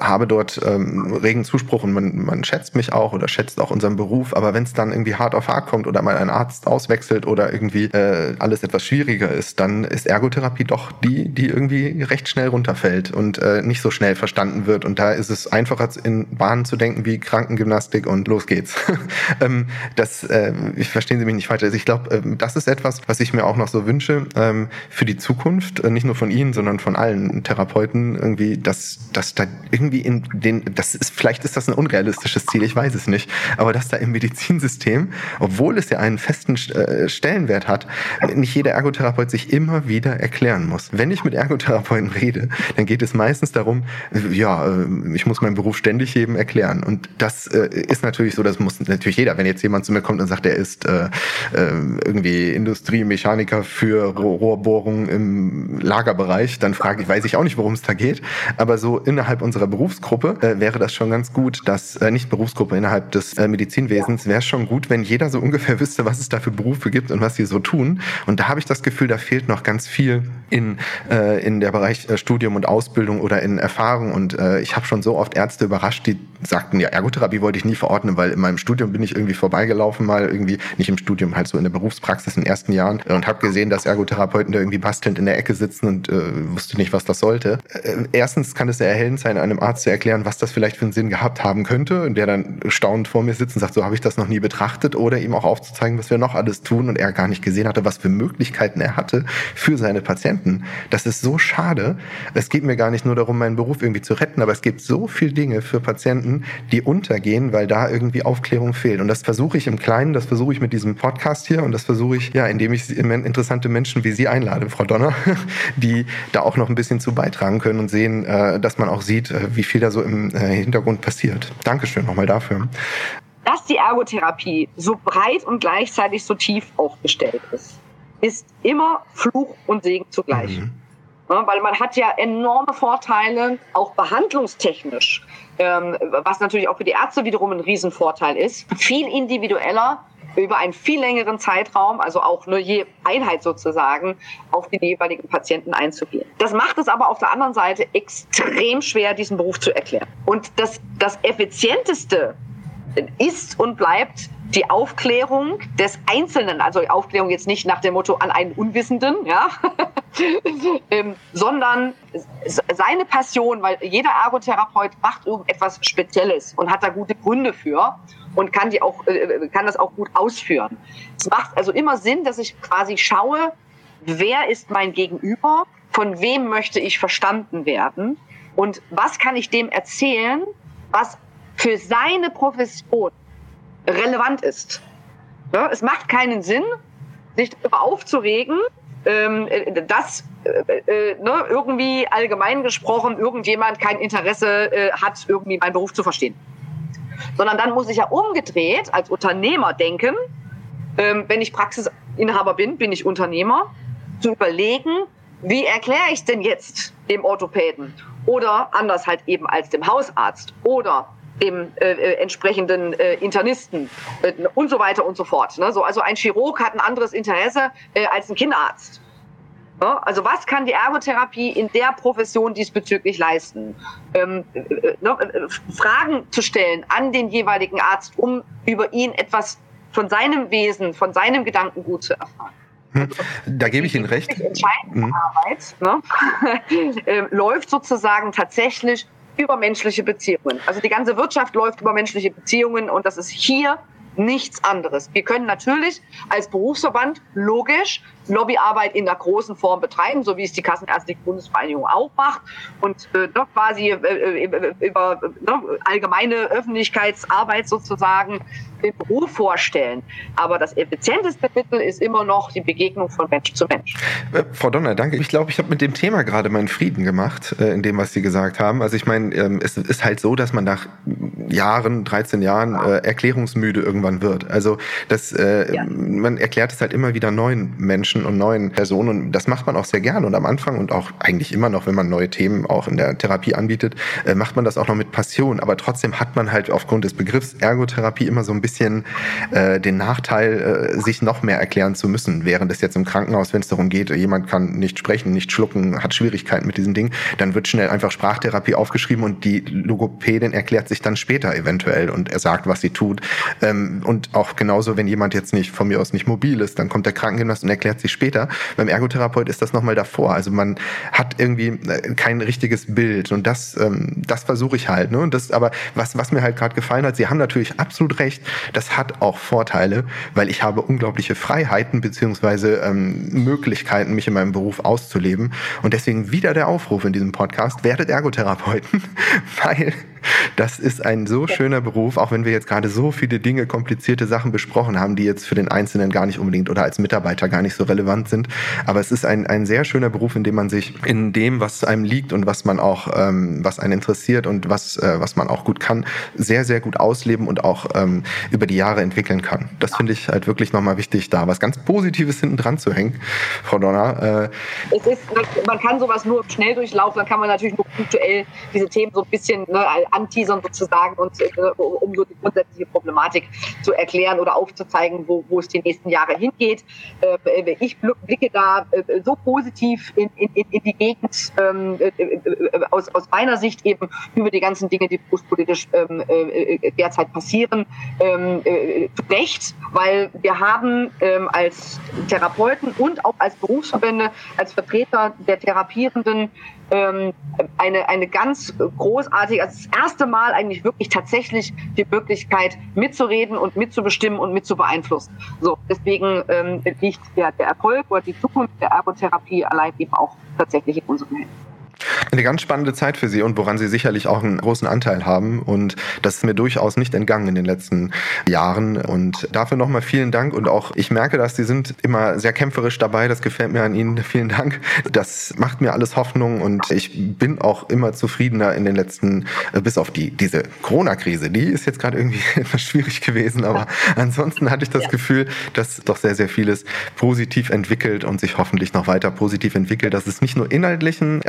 habe dort ähm, regen Zuspruch und man, man schätzt mich auch oder schätzt auch unseren Beruf. Aber wenn es dann irgendwie hart auf hart kommt oder mal ein Arzt auswechselt oder irgendwie äh, alles etwas schwieriger ist, dann ist Ergotherapie doch die, die irgendwie recht schnell runterfällt und äh, nicht so schnell verstanden wird. Und da ist es einfacher in Bahnen zu denken wie Krankengymnastik und los geht's. ähm, das, äh, ich verstehen Sie mich nicht weiter. Also ich glaube, ähm, das ist etwas, was ich mir auch noch so wünsche ähm, für die Zukunft, äh, nicht nur von Ihnen, sondern von allen Therapeuten irgendwie, dass, dass da irgendwie in den, das ist, vielleicht ist das ein unrealistisches Ziel, ich weiß es nicht, aber dass da im Medizinsystem, obwohl es ja einen festen äh, Stellenwert hat, nicht jeder Ergotherapeut sich immer wieder erklären muss. Wenn ich mit Ergotherapeuten rede, dann geht es meistens darum, ja, äh, ich muss meinen Beruf ständig jedem erklären. Und das äh, ist natürlich so, das muss natürlich jeder, wenn jetzt jemand zu mir kommt und sagt, er ist äh, irgendwie Industriemechaniker für Rohrbohrungen im Lagerbereich, dann frage ich, weiß ich auch nicht, worum es da geht. Aber so innerhalb unserer Berufsgruppe wäre das schon ganz gut, dass, nicht Berufsgruppe, innerhalb des Medizinwesens wäre schon gut, wenn jeder so ungefähr wüsste, was es da für Berufe gibt und was sie so tun. Und da habe ich das Gefühl, da fehlt noch ganz viel in, in der Bereich Studium und Ausbildung oder in Erfahrung. Und äh, ich habe schon so oft Ärzte überrascht, die sagten, ja, Ergotherapie wollte ich nie verordnen, weil in meinem Studium bin ich irgendwie vorbeigelaufen, mal irgendwie, nicht im Studium, halt so in der Berufspraxis in den ersten Jahren und habe gesehen, dass Ergotherapeuten da irgendwie bastelnd in der Ecke sitzen und äh, wusste nicht, was das sollte. Äh, erstens kann es sehr erhellend sein, einem Arzt zu erklären, was das vielleicht für einen Sinn gehabt haben könnte und der dann staunend vor mir sitzt und sagt, so habe ich das noch nie betrachtet oder ihm auch aufzuzeigen, was wir noch alles tun und er gar nicht gesehen hatte, was für Möglichkeiten er hatte für seine Patienten. Das ist so schade. Es geht mir gar nicht nur darum, meinen Beruf irgendwie zu retten, aber es gibt so viele Dinge für Patienten, die untergehen, weil da irgendwie Aufklärung fehlt. Und das versuche ich im Kleinen, das versuche ich mit diesem Podcast hier und das versuche ich, ja, indem ich interessante Menschen wie Sie einlade, Frau Donner, die da auch noch ein bisschen zu beitragen können und sehen, äh, dass man auch sieht, äh, wie viel da so im äh, Hintergrund passiert. Dankeschön nochmal dafür. Dass die Ergotherapie so breit und gleichzeitig so tief aufgestellt ist, ist immer Fluch und Segen zugleich. Mhm. Weil man hat ja enorme Vorteile, auch behandlungstechnisch, ähm, was natürlich auch für die Ärzte wiederum ein Riesenvorteil ist. Viel individueller über einen viel längeren Zeitraum, also auch nur je Einheit sozusagen, auf die jeweiligen Patienten einzugehen. Das macht es aber auf der anderen Seite extrem schwer, diesen Beruf zu erklären. Und das, das Effizienteste ist und bleibt die Aufklärung des Einzelnen, also die Aufklärung jetzt nicht nach dem Motto an einen Unwissenden, ja, ähm, sondern seine Passion, weil jeder Ergotherapeut macht irgendetwas Spezielles und hat da gute Gründe für und kann die auch, äh, kann das auch gut ausführen. Es macht also immer Sinn, dass ich quasi schaue, wer ist mein Gegenüber, von wem möchte ich verstanden werden und was kann ich dem erzählen, was für seine Profession relevant ist. Ja, es macht keinen Sinn, sich darüber aufzuregen, ähm, dass äh, äh, ne, irgendwie allgemein gesprochen irgendjemand kein Interesse äh, hat, irgendwie meinen Beruf zu verstehen. Sondern dann muss ich ja umgedreht als Unternehmer denken, ähm, wenn ich Praxisinhaber bin, bin ich Unternehmer, zu überlegen, wie erkläre ich denn jetzt dem Orthopäden oder anders halt eben als dem Hausarzt oder dem äh, äh, entsprechenden äh, Internisten äh, und so weiter und so fort. Ne? So, also ein Chirurg hat ein anderes Interesse äh, als ein Kinderarzt. Ja? Also was kann die Ergotherapie in der Profession diesbezüglich leisten? Ähm, äh, äh ne? Fragen zu stellen an den jeweiligen Arzt, um über ihn etwas von seinem Wesen, von seinem Gedankengut zu erfahren. Hm. Da gebe ich Ihnen recht. Die entscheidende hm. Arbeit ne, äh, läuft sozusagen tatsächlich über menschliche Beziehungen. Also die ganze Wirtschaft läuft über menschliche Beziehungen und das ist hier nichts anderes. Wir können natürlich als Berufsverband logisch Lobbyarbeit in der großen Form betreiben, so wie es die Kassenärztliche Bundesvereinigung auch macht und äh, ne, quasi äh, äh, über ne, allgemeine Öffentlichkeitsarbeit sozusagen den Beruf vorstellen. Aber das effizienteste Mittel ist immer noch die Begegnung von Mensch zu Mensch. Äh, Frau Donner, danke. Ich glaube, ich habe mit dem Thema gerade meinen Frieden gemacht, äh, in dem, was Sie gesagt haben. Also ich meine, ähm, es ist halt so, dass man nach Jahren, 13 Jahren äh, erklärungsmüde irgendwann wird. Also das, ja. man erklärt es halt immer wieder neuen Menschen Menschen und neuen Personen. Und das macht man auch sehr gerne und am Anfang und auch eigentlich immer noch, wenn man neue Themen auch in der Therapie anbietet, äh, macht man das auch noch mit Passion. Aber trotzdem hat man halt aufgrund des Begriffs Ergotherapie immer so ein bisschen äh, den Nachteil, äh, sich noch mehr erklären zu müssen. Während es jetzt im Krankenhaus, wenn es darum geht, jemand kann nicht sprechen, nicht schlucken, hat Schwierigkeiten mit diesem Ding, dann wird schnell einfach Sprachtherapie aufgeschrieben und die Logopädin erklärt sich dann später eventuell und er sagt, was sie tut. Ähm, und auch genauso, wenn jemand jetzt nicht von mir aus nicht mobil ist, dann kommt der Krankengymnast und erklärt sich später. Beim Ergotherapeut ist das nochmal davor. Also man hat irgendwie äh, kein richtiges Bild und das, ähm, das versuche ich halt. Ne? Und das, aber was, was mir halt gerade gefallen hat, Sie haben natürlich absolut recht, das hat auch Vorteile, weil ich habe unglaubliche Freiheiten beziehungsweise ähm, Möglichkeiten, mich in meinem Beruf auszuleben. Und deswegen wieder der Aufruf in diesem Podcast, werdet Ergotherapeuten, weil das ist ein so schöner Beruf, auch wenn wir jetzt gerade so viele Dinge, komplizierte Sachen besprochen haben, die jetzt für den Einzelnen gar nicht unbedingt oder als Mitarbeiter gar nicht so relevant sind. Aber es ist ein, ein sehr schöner Beruf, in dem man sich in dem, was einem liegt und was man auch, ähm, was einen interessiert und was, äh, was man auch gut kann, sehr, sehr gut ausleben und auch ähm, über die Jahre entwickeln kann. Das finde ich halt wirklich nochmal wichtig, da was ganz Positives hinten dran zu hängen, Frau Donner. Äh, es ist, man kann sowas nur schnell durchlaufen, dann kann man natürlich nur punktuell diese Themen so ein bisschen ne, anteasern sozusagen und äh, um so die grundsätzliche Problematik zu erklären oder aufzuzeigen, wo, wo es die nächsten Jahre hingeht. Äh, ich blicke da äh, so positiv in, in, in die Gegend ähm, aus, aus meiner Sicht eben über die ganzen Dinge, die berufspolitisch ähm, derzeit passieren, ähm, recht, weil wir haben als Therapeuten und auch als Berufsverbände, als Vertreter der Therapierenden ähm, eine, eine ganz großartige, also das erste Mal eigentlich wirklich tatsächlich die Möglichkeit mitzureden und mitzubestimmen und mitzubeeinflussen. So, deswegen ähm, liegt der, der Erfolg oder die Zukunft der Ergotherapie allein eben auch tatsächlich in unseren Händen. Eine ganz spannende Zeit für Sie und woran Sie sicherlich auch einen großen Anteil haben. Und das ist mir durchaus nicht entgangen in den letzten Jahren. Und dafür nochmal vielen Dank. Und auch ich merke, dass Sie sind immer sehr kämpferisch dabei. Das gefällt mir an Ihnen. Vielen Dank. Das macht mir alles Hoffnung. Und ich bin auch immer zufriedener in den letzten, äh, bis auf die, diese Corona-Krise. Die ist jetzt gerade irgendwie etwas schwierig gewesen. Aber ansonsten hatte ich das Gefühl, dass doch sehr, sehr vieles positiv entwickelt und sich hoffentlich noch weiter positiv entwickelt. Dass es nicht nur inhaltlich ein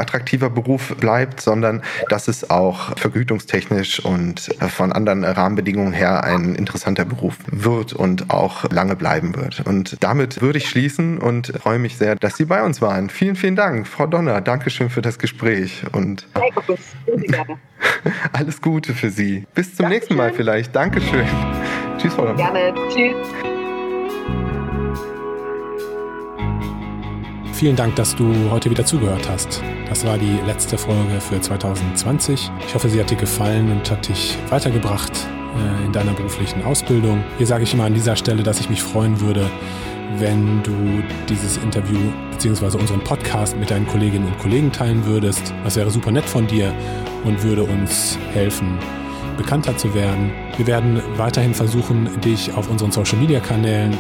attraktiver Beruf bleibt, sondern dass es auch vergütungstechnisch und von anderen Rahmenbedingungen her ein interessanter Beruf wird und auch lange bleiben wird. Und damit würde ich schließen und freue mich sehr, dass Sie bei uns waren. Vielen, vielen Dank, Frau Donner. Dankeschön für das Gespräch und alles Gute für Sie. Bis zum Dankeschön. nächsten Mal vielleicht. Dankeschön. Tschüss, Frau Donner. Gerne. Tschüss. Vielen Dank, dass du heute wieder zugehört hast. Das war die letzte Folge für 2020. Ich hoffe, sie hat dir gefallen und hat dich weitergebracht äh, in deiner beruflichen Ausbildung. Hier sage ich immer an dieser Stelle, dass ich mich freuen würde, wenn du dieses Interview bzw. unseren Podcast mit deinen Kolleginnen und Kollegen teilen würdest. Das wäre super nett von dir und würde uns helfen, bekannter zu werden. Wir werden weiterhin versuchen, dich auf unseren Social-Media-Kanälen,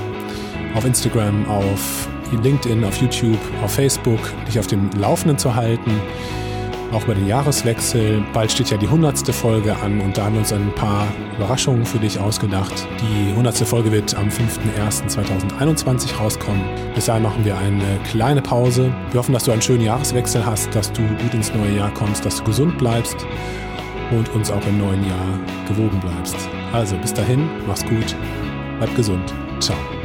auf Instagram, auf LinkedIn, auf YouTube, auf Facebook, dich auf dem Laufenden zu halten. Auch über den Jahreswechsel. Bald steht ja die 100. Folge an und da haben wir uns ein paar Überraschungen für dich ausgedacht. Die 100. Folge wird am 5.01.2021 rauskommen. Bis dahin machen wir eine kleine Pause. Wir hoffen, dass du einen schönen Jahreswechsel hast, dass du gut ins neue Jahr kommst, dass du gesund bleibst und uns auch im neuen Jahr gewogen bleibst. Also bis dahin, mach's gut, bleib gesund. Ciao.